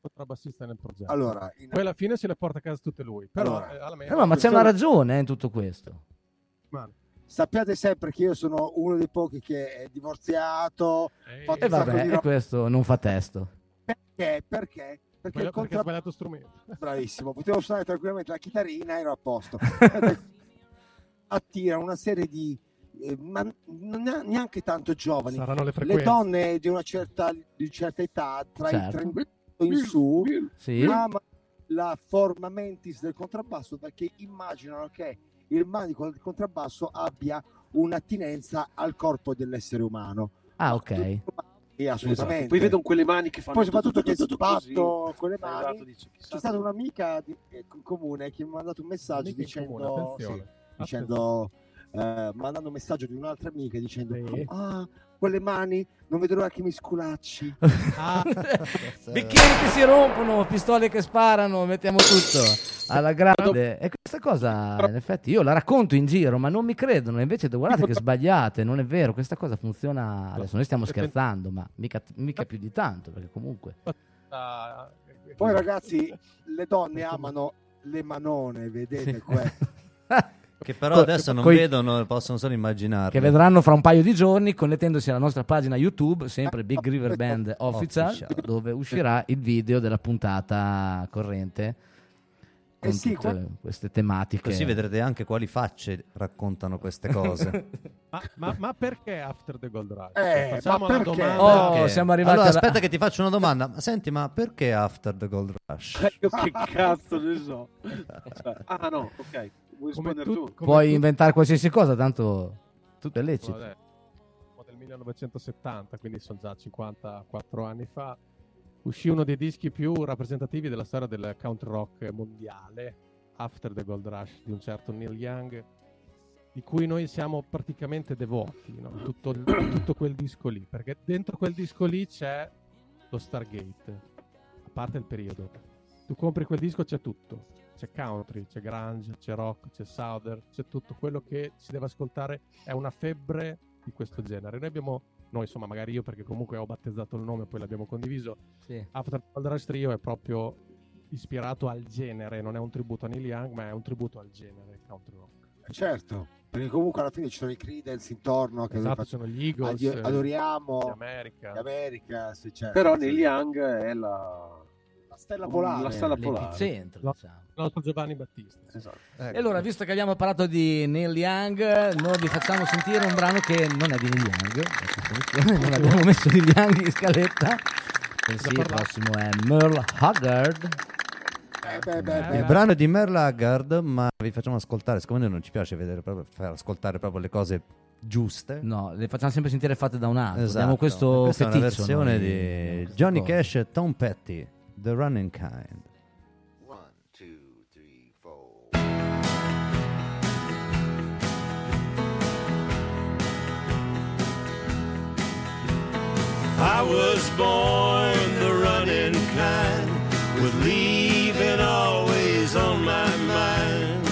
contrabbassista nel progetto. Allora, in- Poi alla fine se le porta a casa tutte lui. Però Allora. eh, almeno Eh, no, ma c'è una ragione eh, in tutto questo. settimane. Sappiate sempre che io sono uno dei pochi che è divorziato. Eh, E sacco vabbè, di e questo non fa testo. Perché? Perché? Perché Quello- il perché contra- sbagliato strumento. Bravissimo, potevo suonare tranquillamente la chitarrina, ero a posto. *laughs* Attira una serie di, eh, ma non neanche tanto giovani, Saranno le le donne di una certa, di certa età, tra Certo. i 30 in su, Sì? ama la forma mentis del contrabbasso perché immaginano che il manico del contrabbasso abbia un'attinenza al corpo dell'essere umano. Ah, ok. E assolutamente. Esatto. Poi vedono quelle mani che fanno Poi soprattutto che tutto, tutto così. sbatto con le Esatto, mani. dice, chissà C'è stata un'amica di- eh, co- comune che mi ha mandato un messaggio dicendo, comune, attenzione. sì, dicendo eh, mandando un messaggio di un'altra amica dicendo Sì. ah quelle mani non vedo l'ora che mi sculacci *laughs* Ah, *laughs* Bicchieri che si rompono, pistole che sparano, mettiamo tutto alla grande. E questa cosa, in effetti, io la racconto in giro, ma non mi credono. Invece, guardate che sbagliate, non è vero. Questa cosa funziona. Adesso noi stiamo scherzando, ma mica, mica più di tanto, perché comunque. poi ragazzi le donne amano le manone vedete que- *laughs* Che però Co- adesso non coi- vedono, possono solo immaginare. Che vedranno fra un paio di giorni connettendosi alla nostra pagina YouTube, sempre Big River Band *laughs* Official, Official. dove uscirà il video della puntata corrente con Eh sì, tutte qua- queste tematiche. Così vedrete anche quali facce raccontano queste cose. *laughs* Ma, ma- ma perché After the Gold Rush? Eh, Facciamo ma una perché? domanda. Oh, Perché? siamo arrivati Allora, alla- aspetta che ti faccio una domanda. Ma senti, ma perché After the Gold Rush? Eh, *laughs* Io che cazzo ne so. Cioè, ah no, ok. Vuoi Come rispondere tu- tu? come Puoi tu- inventare qualsiasi cosa, tanto tutto è lecito. Vabbè, del 1970, quindi sono già 54 anni fa. Uscì uno dei dischi più rappresentativi della storia del country rock mondiale, After the Gold Rush, di un certo Neil Young, di cui noi siamo praticamente devoti, no? tutto, il- tutto quel disco lì, perché dentro quel disco lì c'è lo Stargate, a parte il periodo. Tu compri quel disco, c'è tutto. C'è country, c'è grunge, c'è rock, c'è southern, c'è tutto quello che si deve ascoltare. È una febbre di questo genere. Noi abbiamo, noi insomma, magari io perché comunque ho battezzato il nome e poi l'abbiamo condiviso. Sì. After Gold Rush Trio è proprio ispirato al genere, non è un tributo a Neil Young, ma è un tributo al genere country rock. certo perché comunque alla fine ci sono i Creedence intorno che Esatto, sono gli Eagles adi- eh, adoriamo di America. di America sì, certo, Però. Neil Young è la... la stella polare La stella polare. L'epicentro, No. diciamo. Il nostro Giovanni Battista. Esatto. Ecco. E allora, visto che abbiamo parlato di Neil Young, noi vi facciamo sentire un brano che non è di Neil Young, non abbiamo messo Neil Young in scaletta. Bensì, il parlare. prossimo è Merle Haggard. Eh, beh, beh, Eh, beh, Il brano è di Merle Haggard, ma vi facciamo ascoltare, siccome a noi non ci piace vedere proprio, far ascoltare proprio le cose giuste. No, le facciamo sempre sentire fatte da un altro. Esatto. Abbiamo questo Questa è una versione noi, di Johnny cosa. Cash e Tom Petty, The Running Kind. One, two, three, four. I was born the running kind, with leaving always on my mind.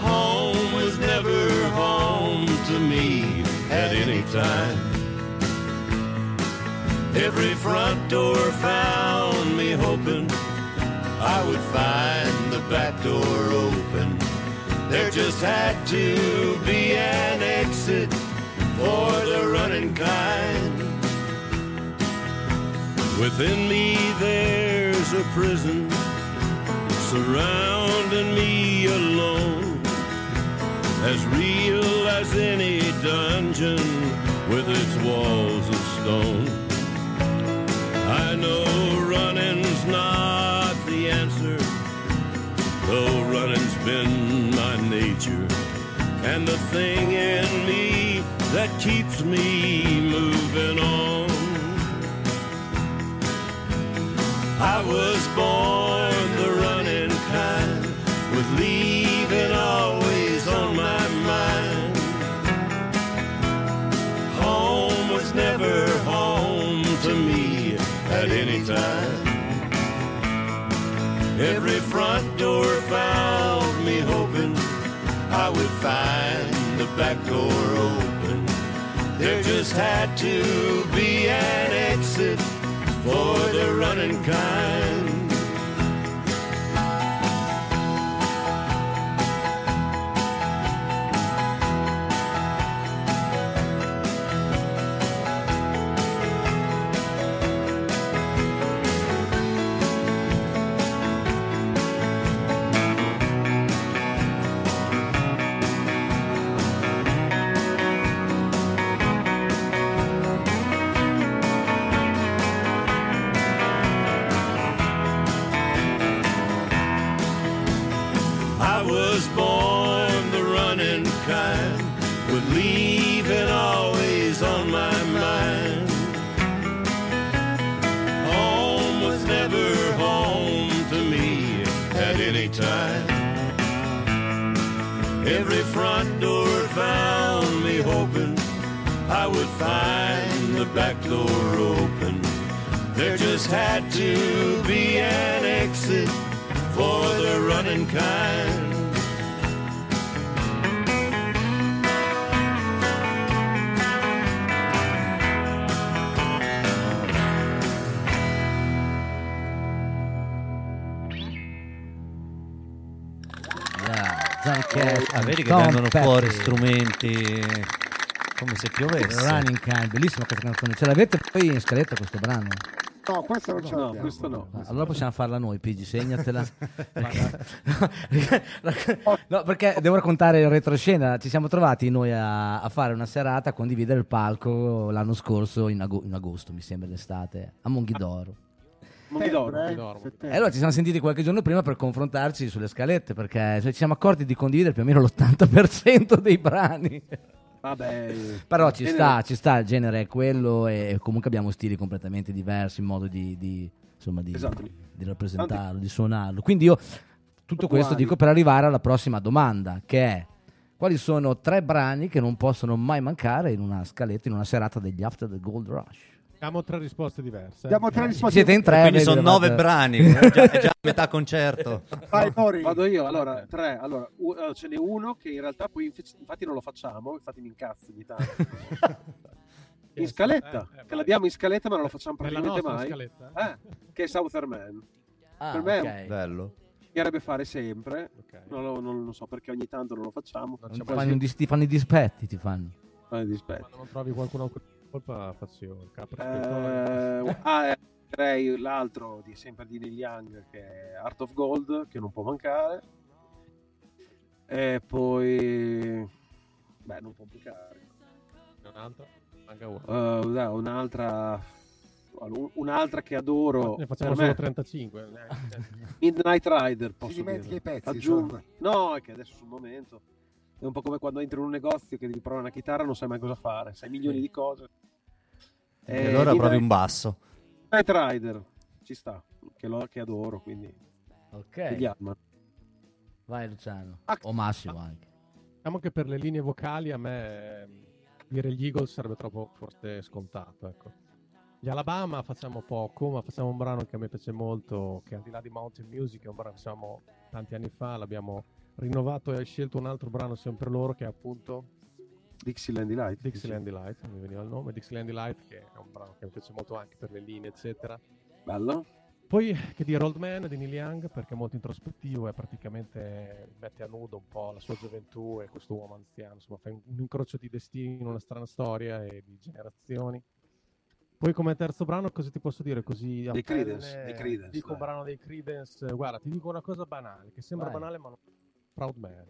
Home was never home to me at any time. Every front door found me hoping I would find the back door open. There just had to be an exit for the running kind. Within me there's a prison surrounding me alone, as real as any dungeon with its walls of stone. Running's not the answer, though running's been my nature and the thing in me that keeps me moving on. I was born Every front door found me hoping I would find the back door open. There just had to be an exit for the running kind. Door open. There just had to be an exit for the running kind. Yeah, Ah, vedi che Tom vengono Petty. fuori strumenti come se piovesse. Running Kind, bellissima questa canzone. Ce l'avete poi in scaletta questo brano? No, questo non ce No, l'abbiamo. questo no. Ah, Allora possiamo farla noi, Pigi, segnatela. *laughs* *laughs* no, perché devo raccontare il retroscena. Ci siamo trovati noi a, a fare una serata, a condividere il palco l'anno scorso, in, ago- in agosto, mi sembra, l'estate, a Monghidoro. Eh? E allora ci siamo sentiti qualche giorno prima per confrontarci sulle scalette, perché cioè, ci siamo accorti di condividere più o meno l'80% dei brani. Vabbè. *laughs* Però ci sta, ci sta, il genere è quello e comunque abbiamo stili completamente diversi, in modo di, di, insomma, di, Esatto. di rappresentarlo, di suonarlo. Quindi io tutto questo dico per arrivare alla prossima domanda, che è quali sono tre brani che non possono mai mancare in una scaletta, in una serata degli After the Gold Rush? Abbiamo tre risposte diverse. Diamo tre risposte. Siete in tre, Quindi sono nove brani, *laughs* è già, è già metà concerto. Vai, Mori. Vado io, allora, tre. Allora, u- allora, ce n'è uno che in realtà poi inf- infatti non lo facciamo, infatti mi incazzo ogni tanto. *laughs* In scaletta, Eh, eh, che l'abbiamo in scaletta ma non lo facciamo praticamente mai. scaletta? Eh, che è Southern Man. Ah, Per me- ok. Bello. Mi piacerebbe fare sempre, Ok. non, lo- non- non so perché ogni tanto non lo facciamo. Non Ti fanno, un dis- ti fanno i dispetti, ti fanno. Ah, dispetto. Quando non trovi qualcuno colpa, faccio io il capo. Eh, *laughs* ah, eh, direi l'altro di sempre di Neil Young che è Art of Gold che non può mancare e poi beh non può mancare Un altro? Manca uno. Eh, dai, un'altra un'altra che adoro Ne facciamo solo me, 35. eh. *laughs* Midnight Rider Si posso dimentica dirlo. i pezzi. aggiungo insomma. no è che adesso sul momento è un po' come quando entri in un negozio che devi provare una chitarra non sai mai cosa fare sai milioni di cose E Eh, allora provi un basso. Knight Rider ci sta che, lo, che adoro quindi Ok, vediamo vai Luciano. Ah, O Massimo anche. Diciamo che per le linee vocali a me dire gli Eagles sarebbe troppo forse scontato. Ecco. Gli Alabama facciamo poco, ma facciamo un brano che a me piace molto, che al di là di Mountain Music è un brano che facciamo tanti anni fa, l'abbiamo rinnovato e hai scelto un altro brano sempre loro che è appunto Dixieland Delight Dixieland Delight, mi veniva il nome, Dixieland Delight che è un brano che mi piace molto anche per le linee eccetera. bello Poi che dire Old Man di Neil Young perché è molto introspettivo e praticamente mette a nudo un po' la sua gioventù e questo uomo anziano, insomma fa un incrocio di destini in una strana storia e di generazioni. Poi come terzo brano cosa ti posso dire così Dei pelle? Creedence, dei Creedence, Dico un brano dei Creedence, guarda ti dico una cosa banale che sembra Vai. banale ma non Proud Man.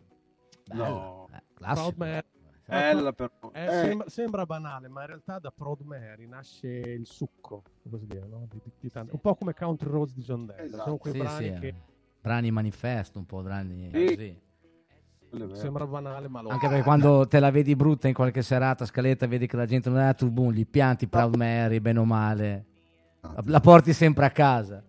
Bello. No. Eh, classico. Proud Man. bella però Eh, Eh. Sembra, sembra banale, ma in realtà da Proud Mary nasce il succo, così dire, no? Di- di- di tanti- un po' come Country Roads di John Denver. Esatto. Sono quei Sì, brani sì, eh. che brani manifesto, un po' brani Sì. così. sembra banale, ma lo Anche perché quando te la vedi brutta in qualche serata, scaletta, vedi che la gente non è tu, boom, gli pianti Proud Mary, bene o male. La porti sempre a casa.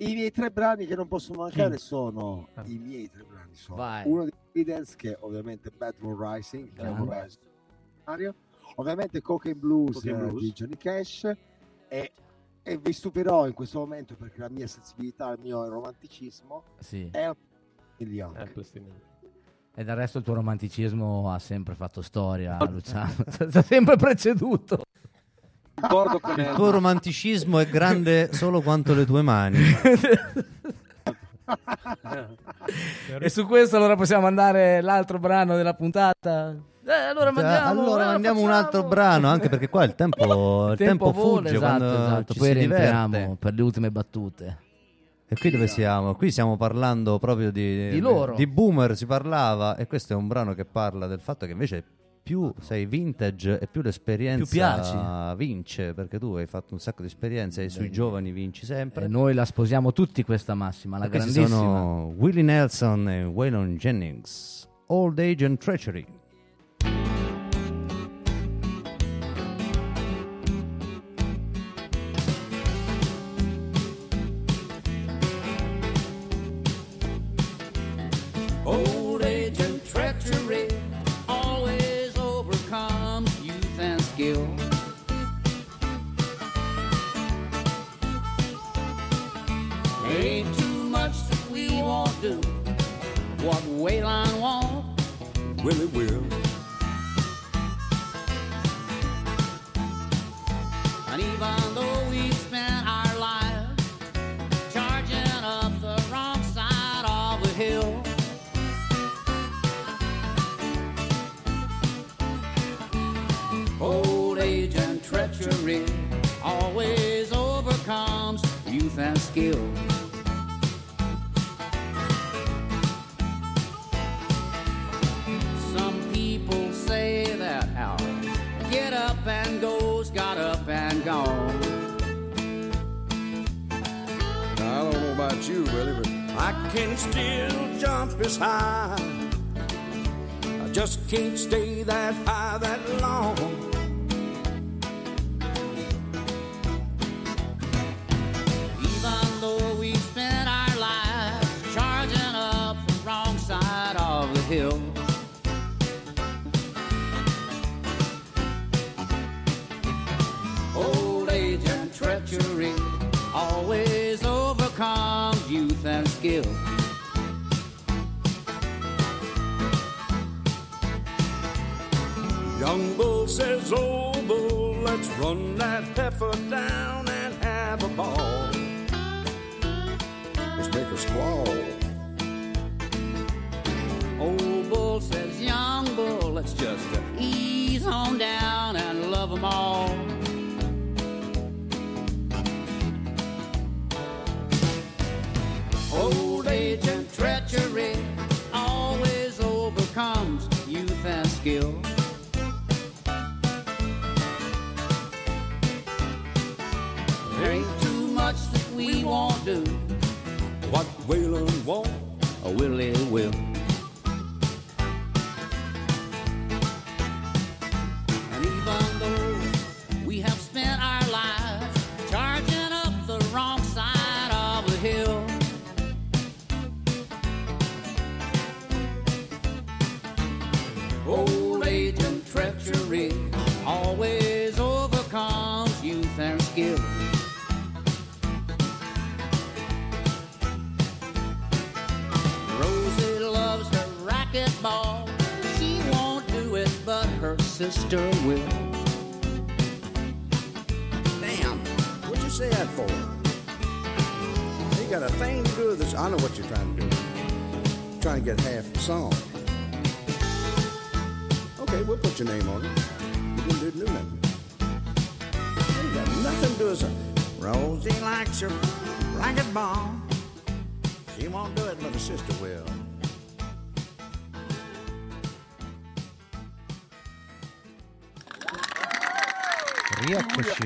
I miei tre brani che non possono mancare Chi? sono Ah. i miei tre brani sono Vai. uno di Creedence che è ovviamente Bad Moon Rising che è un brano Mario. ovviamente Cocaine Blues, Cocaine eh, Blues. di Johnny Cash e, e vi stupirò in questo momento perché la mia sensibilità, il mio romanticismo Sì. è il Young Eh, Palestinese. E del resto il tuo romanticismo ha sempre fatto storia, Luciano. *laughs* Ti ha sempre preceduto. Concordo con Il tuo romanticismo è grande solo quanto le tue mani. *laughs* e su questo allora possiamo andare l'altro brano della puntata. Eh, allora mandiamo, allora eh, mandiamo un altro brano, anche perché qua il tempo, il tempo vola, fugge esatto, quando esatto. ci Poi rientriamo per le ultime battute. E qui dove siamo? Qui stiamo parlando proprio di, Di loro. Di boomer si parlava e questo è un brano che parla del fatto che invece più sei vintage e più l'esperienza Più piaci. vince, perché tu hai fatto un sacco di esperienze e sui giovani vinci sempre. E noi la sposiamo tutti questa massima, la questi grandissima. sono Willie Nelson e Waylon Jennings. Old Age and Treachery. What Waylon won't, Willie will. and even though we spent our lives charging up the wrong side of a hill. Old age and treachery always overcomes youth and skill. About you, Willie, but I can still jump as high. I just can't stay that high that long. Run that heifer down and have a ball. Let's make a squall. wailing wall, a willy will. Racquetball. She won't do it, but her sister will. damn, what'd you say that for? You got a thing to do with this. I know what you're trying to do. Trying to get half the song. Okay, we'll put your name on it. You didn't do nothing. You got nothing to do with it. Rosie likes her racquetball. She won't do it, but her sister will. Rieccoci.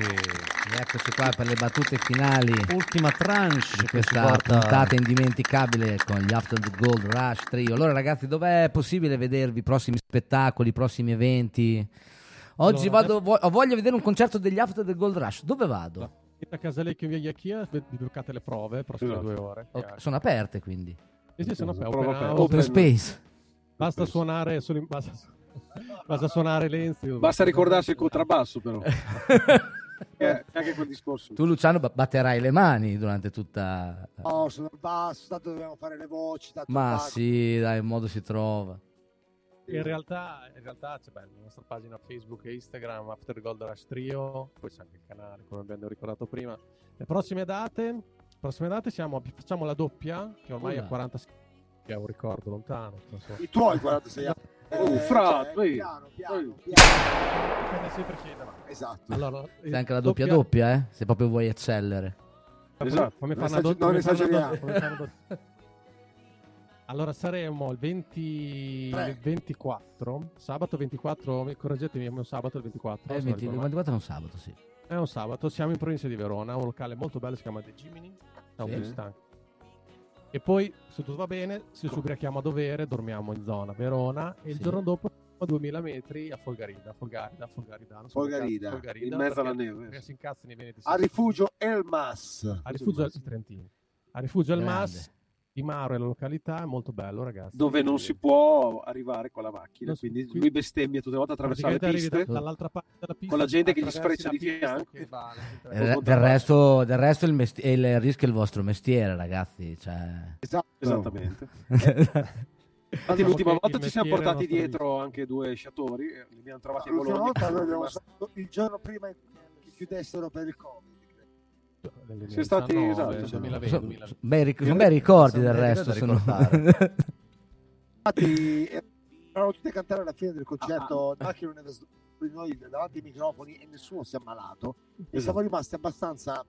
Rieccoci qua per le battute finali Ultima tranche di questa puntata indimenticabile con gli After the Gold Rush Trio. Allora ragazzi, dov'è possibile vedervi i prossimi spettacoli, i prossimi eventi? Oggi Allora, vado, vo- ho voglia di vedere un concerto degli After the Gold Rush. Dove vado? A Casalecchio via Iachia vi giocate le prove, prossime Esatto. due ore. Ok, sono aperte quindi. Sì, sì, sono Prova open, house. Open space. Basta suonare solo in- basta, *laughs* basta suonare Lenzi. Basta ricordarsi il contrabbasso, però. *laughs* Eh, anche quel discorso. Tu Luciano ba- batterai le mani durante tutta... No, sono al basso, tanto dobbiamo fare le voci. Tanto Ma sì, dai, un modo si trova. In realtà, in realtà c'è beh, la nostra pagina Facebook e Instagram, After Gold Rush Trio, poi c'è anche il canale, come abbiamo ricordato prima. Le prossime date, prossime date siamo, facciamo la doppia, che ormai Ulla. ha 46 che è un ricordo lontano. so. I tuoi 46 anni. Oh, fra, cioè, piano, piano, piano. Sempre davanti. Esatto. Allora, C'è anche la doppia doppia, eh? Se proprio vuoi eccellere. Esatto. Fammi Non fare una esager- do- non esageriamo. do- Allora saremo il 20 Tre. il 24, sabato 24, mi- correggetemi, è un sabato il 24. Eh, se non 20, ricordo 24 è un sabato, sì. È un sabato, siamo in provincia di Verona, un locale molto bello, si chiama The Jiminy, da un Sì. E poi, se tutto va bene, se ci ubriachiamo a dovere, dormiamo in zona Verona e il Sì. giorno dopo a 2000 metri a Folgarida, Folgarida, Folgarida, non so Folgarida. Folgarida, In mezzo alla neve. Si incazzano i veneti. A rifugio Elmas. a rifugio al Trentino. A rifugio al Grande. Mas di Maro e la località è molto bello, ragazzi. dove non si può arrivare con la macchina. Si- Quindi qui- lui bestemmia tutte le volte attraverso le piste. da- dall'altra parte della pista Con la gente che gli sfreccia di fianco. che va alle Eh, del, resto, del resto il, mesti- il rischio è il vostro mestiere, ragazzi. Cioè... Esatto. Esattamente. *laughs* Infatti, l'ultima volta ci siamo è portati dietro anche due sciatori. e Li abbiamo trovati a L'ultima Bologna. volta il giorno prima che chiudessero per il Covid. Siamo stati- 2019, esatto, esatto. 2020, So- 2020. bei, ric- sono bei ricordi del resto. sono- ricordare. Infatti, eh, eravamo tutti a cantare alla fine del Ah, concerto, era s- noi davanti ai microfoni e nessuno si è ammalato. E Esatto. siamo rimasti abbastanza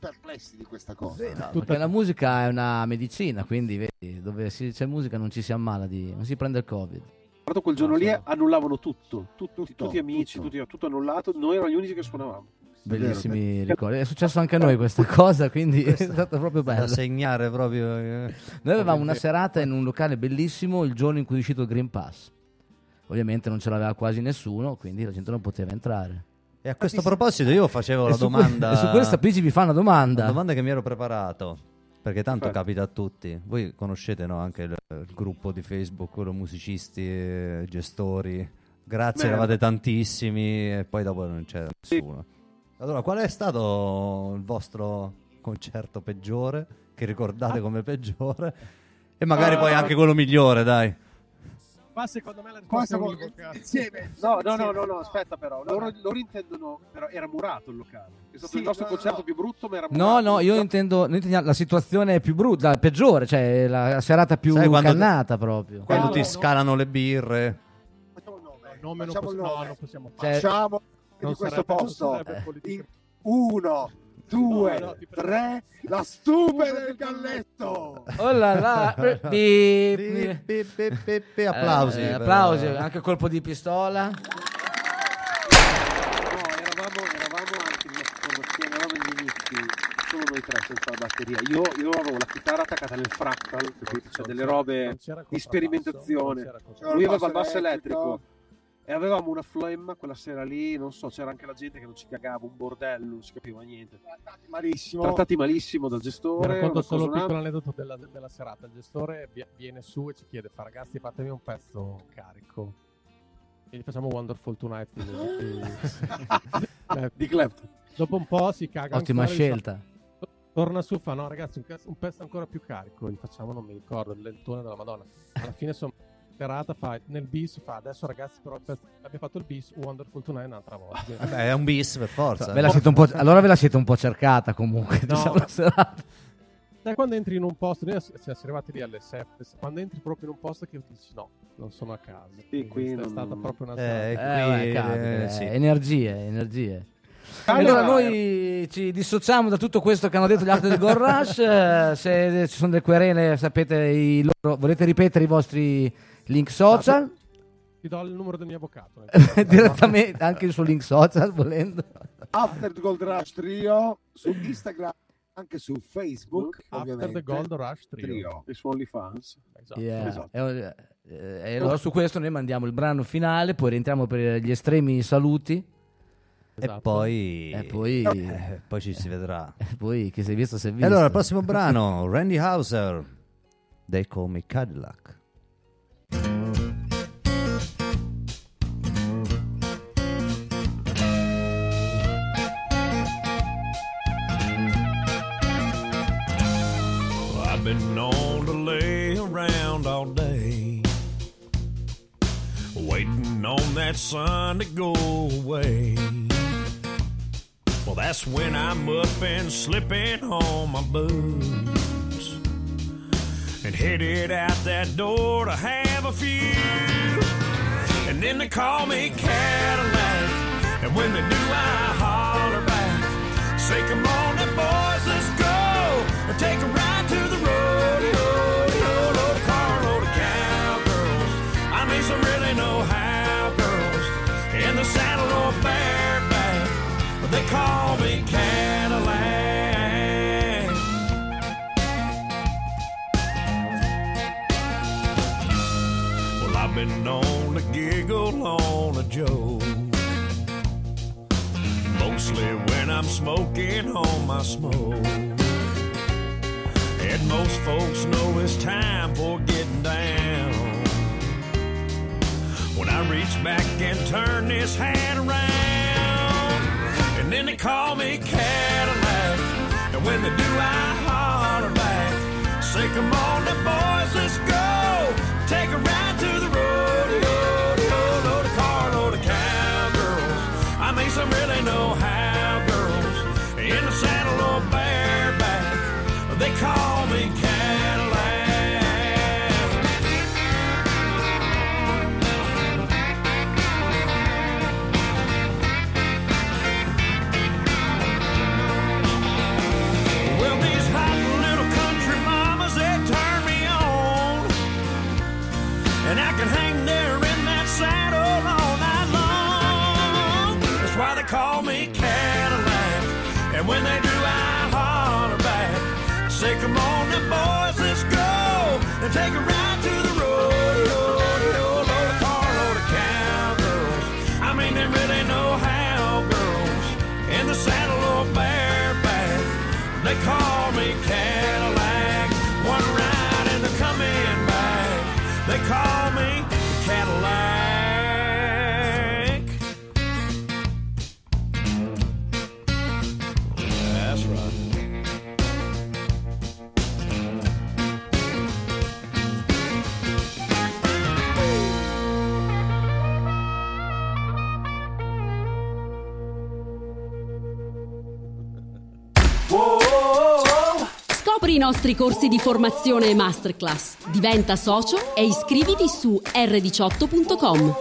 perplessi di questa cosa. Sì, no, perché la musica è una medicina, quindi vedi, dove si- c'è musica non ci si ammala, di, non si prende il covid. L'altro quel giorno No, lì sono- annullavano tutto, tutti, Tutto, tutti amici, tutto. tutti- tutto annullato, noi eravamo gli unici che suonavamo. Bellissimi ricordi. È successo anche a noi questa cosa, quindi *laughs* è stato proprio da bello. segnare proprio. eh. Noi avevamo una serata in un locale bellissimo il giorno in cui è uscito il Green Pass. Ovviamente non ce l'aveva quasi nessuno, quindi la gente non poteva entrare. E a questo proposito io facevo la e que- domanda. *laughs* e su questa Pigi vi fa una domanda. La domanda che mi ero preparato, perché tanto Perfetto. capita a tutti. Voi conoscete no, anche il, il gruppo di Facebook, quello musicisti, eh, gestori. Grazie, Merda. eravate tantissimi e poi dopo non c'era nessuno. Allora, qual è stato il vostro concerto peggiore? Che ricordate come peggiore? E magari poi Ah. anche quello migliore, dai. Qua secondo me la Qua risposta è siamo univoca. insieme. *laughs* No, no, no, no, no, aspetta però. Loro, loro intendono. Però era murato il locale. È stato Sì, il nostro no, no, concerto no. più brutto, ma era No, murato. no, io intendo, noi intendiamo la situazione più brutta, la peggiore, cioè la serata più Sai cannata proprio. Quando no, ti no. scalano le birre. Facciamo il nome. Non, Facciamo il no, nome. non possiamo fare. Cioè, Facciamo di questo posto. Eh. In uno, due, No, no, tre, la stupe del galletto. Oh là là, *laughs* bip, bip. pi- pi- pi- pi- applausi. Eh, applausi, anche colpo di pistola. No, eravamo, eravamo anche nella formazione, eravamo negli inizi, solo noi tre senza la batteria. Io, io avevo la chitarra attaccata nel fractal, capito? Cioè delle robe di sperimentazione. Lui aveva il basso basso elettrico. E avevamo una flemma quella sera lì, non so, c'era anche la gente che non ci cagava, un bordello, non si capiva niente. Trattati malissimo. Trattati malissimo dal gestore. racconto una solo il piccolo aneddoto della, della serata. Il gestore vi- viene su e ci chiede: fa ragazzi, fatemi un pezzo carico. E gli facciamo Wonderful Tonight. di *laughs* *laughs* di Clapton. dopo un po' si caga. Ottima scelta. Torna su, fa no, ragazzi, un, un pezzo ancora più carico. Gli facciamo, non mi ricordo, il lentone della Madonna. Alla fine, insomma, serata fa nel bis fa adesso ragazzi però pezzo- abbiamo fatto il bis Wonderful Tonight un'altra volta Vabbè, è un bis per forza. Ve la siete un po', allora ve la siete un po' cercata comunque. No. diciamo, la serata. Sai quando entri in un posto, noi siamo arrivati lì alle 7, quando entri proprio in un posto che dici no, non sono a casa. Sì, qui è non- stata proprio una Eh, serata. Eh, qui, vabbè, capita, eh, sì. eh, Energie, energie. Allora no, noi ci dissociamo da tutto questo che hanno detto gli altri del Gold Rush. *laughs* eh, se ci sono delle querele, sapete i loro. Volete ripetere i vostri link social? Ti do il numero del mio avvocato. *laughs* Direttamente anche il suo link social, volendo. After the Gold Rush Trio su Instagram, anche su Facebook, After ovviamente. the Gold Rush Trio. Trio. E su OnlyFans. Esatto. Yeah. esatto. E, eh, e allora su questo noi mandiamo il brano finale, poi rientriamo per gli estremi saluti. E Esatto. poi... E poi, *laughs* eh, poi ci si vedrà. *laughs* e poi chi si è visto si è E visto. allora, il prossimo brano, Randy Hauser, They Call Me Cadillac. Been known to lay around all day, waiting on that sun to go away. Well, that's when I'm up and slipping on my boots and headed out that door to have a few. And then they call me Cadillac, and when they do, I holler back. Say, come on, boys, let's go. Or take a I'm smoking on my smoke. And most folks know it's time for getting down. When I reach back and turn this hat around, and then they call me Cadillac. And when they do, I holler back. Say, come on, the boys, let's go. Say, come on, now, boys, let's go. And take a ride nostri corsi di formazione e masterclass. Diventa socio e iscriviti su r18.com.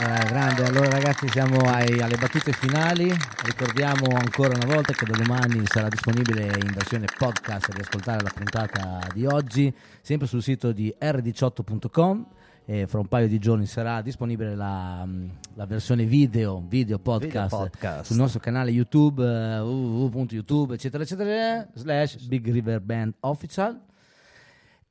Eh, grande, allora ragazzi siamo ai- alle battute finali, ricordiamo ancora una volta che da domani sarà disponibile in versione podcast di ascoltare la puntata di oggi, sempre sul sito di r18.com e fra un paio di giorni sarà disponibile la, mm, la versione video, video podcast, Video podcast. sul nostro canale YouTube, eh, www.youtube eccetera eccetera, slash Big River Band Official.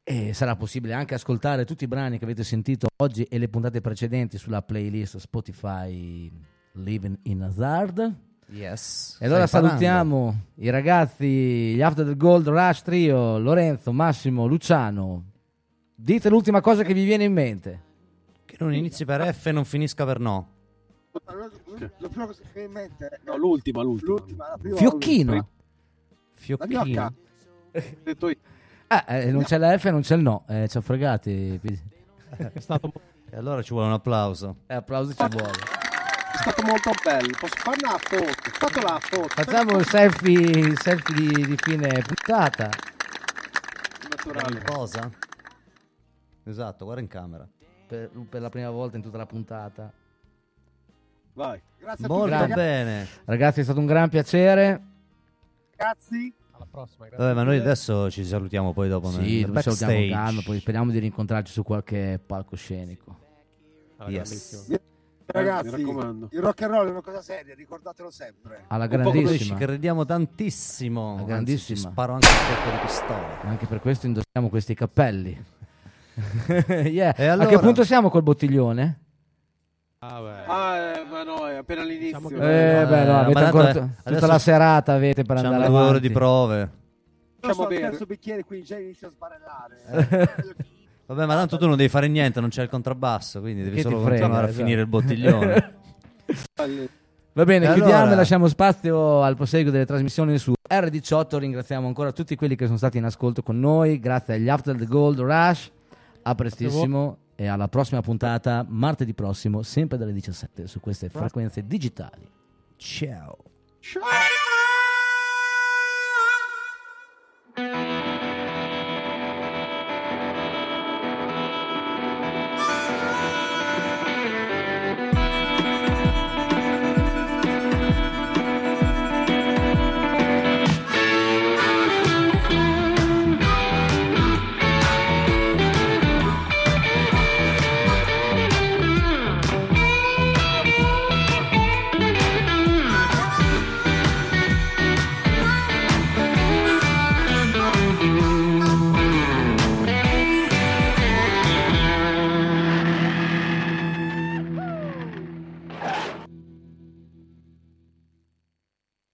E sarà possibile anche ascoltare tutti i brani che avete sentito oggi e le puntate precedenti sulla playlist Spotify Living in Hazard. Yes. E allora salutiamo i ragazzi, gli After the Gold Rush Trio, Lorenzo, Massimo, Luciano. Dite l'ultima cosa che vi viene in mente. Che non inizi per F e non finisca per no. La prima cosa che mi viene in mente è No, l'ultima, l'ultima. l'ultima, la prima Fiocchino. La Fiocchino. gnocca. *laughs* Ho detto io. Ah, eh, non c'è la F e non c'è il no. Eh, ci ha fregati. È stato *laughs* E allora ci vuole un applauso. Eh, applausi ci vuole. È stato molto bello. Posso fare una foto? Fatto la foto. Facciamo il selfie, selfie di, di fine puntata. naturale. Cosa? Esatto, guarda in camera. Per, per la prima volta in tutta la puntata. Vai. Grazie a Molto tutti, bene. Ragazzi, è stato un gran piacere. Ragazzi, alla prossima. grazie Vabbè, ma noi adesso ci salutiamo poi dopo Sì, nel noi salutiamo calma, poi speriamo di rincontrarci su qualche palcoscenico. Ah, Yes. ragazzi, mi raccomando. il rock and roll è una cosa seria, ricordatelo sempre. Alla Noi ci grandissima. crediamo tantissimo. La Anzi, grandissima. ci sparo anche un colpo di pistola. Anche per questo indossiamo questi cappelli. *laughs* Yeah. E A allora? che punto siamo col bottiglione? Ah, beh. Ah, eh, ma no, è appena l'inizio. Diciamo che- Eh, Eh, beh, no, ma avete ancora t- tutta adesso la serata avete per andare due ore avanti. di prove. Facciamo bere. terzo bicchiere, quindi già inizio a sbarellare. *laughs* Vabbè, ma tanto tu non devi fare niente, non c'è il contrabbasso, quindi devi Che solo frega, continuare a esatto. finire il bottiglione. *laughs* Va bene, E chiudiamo allora? e lasciamo spazio al proseguo delle trasmissioni su R18. Ringraziamo ancora tutti quelli che sono stati in ascolto con noi. Grazie agli After the Gold Rush. A prestissimo e alla prossima puntata martedì prossimo, sempre dalle 17 su queste frequenze digitali. Ciao. Ciao.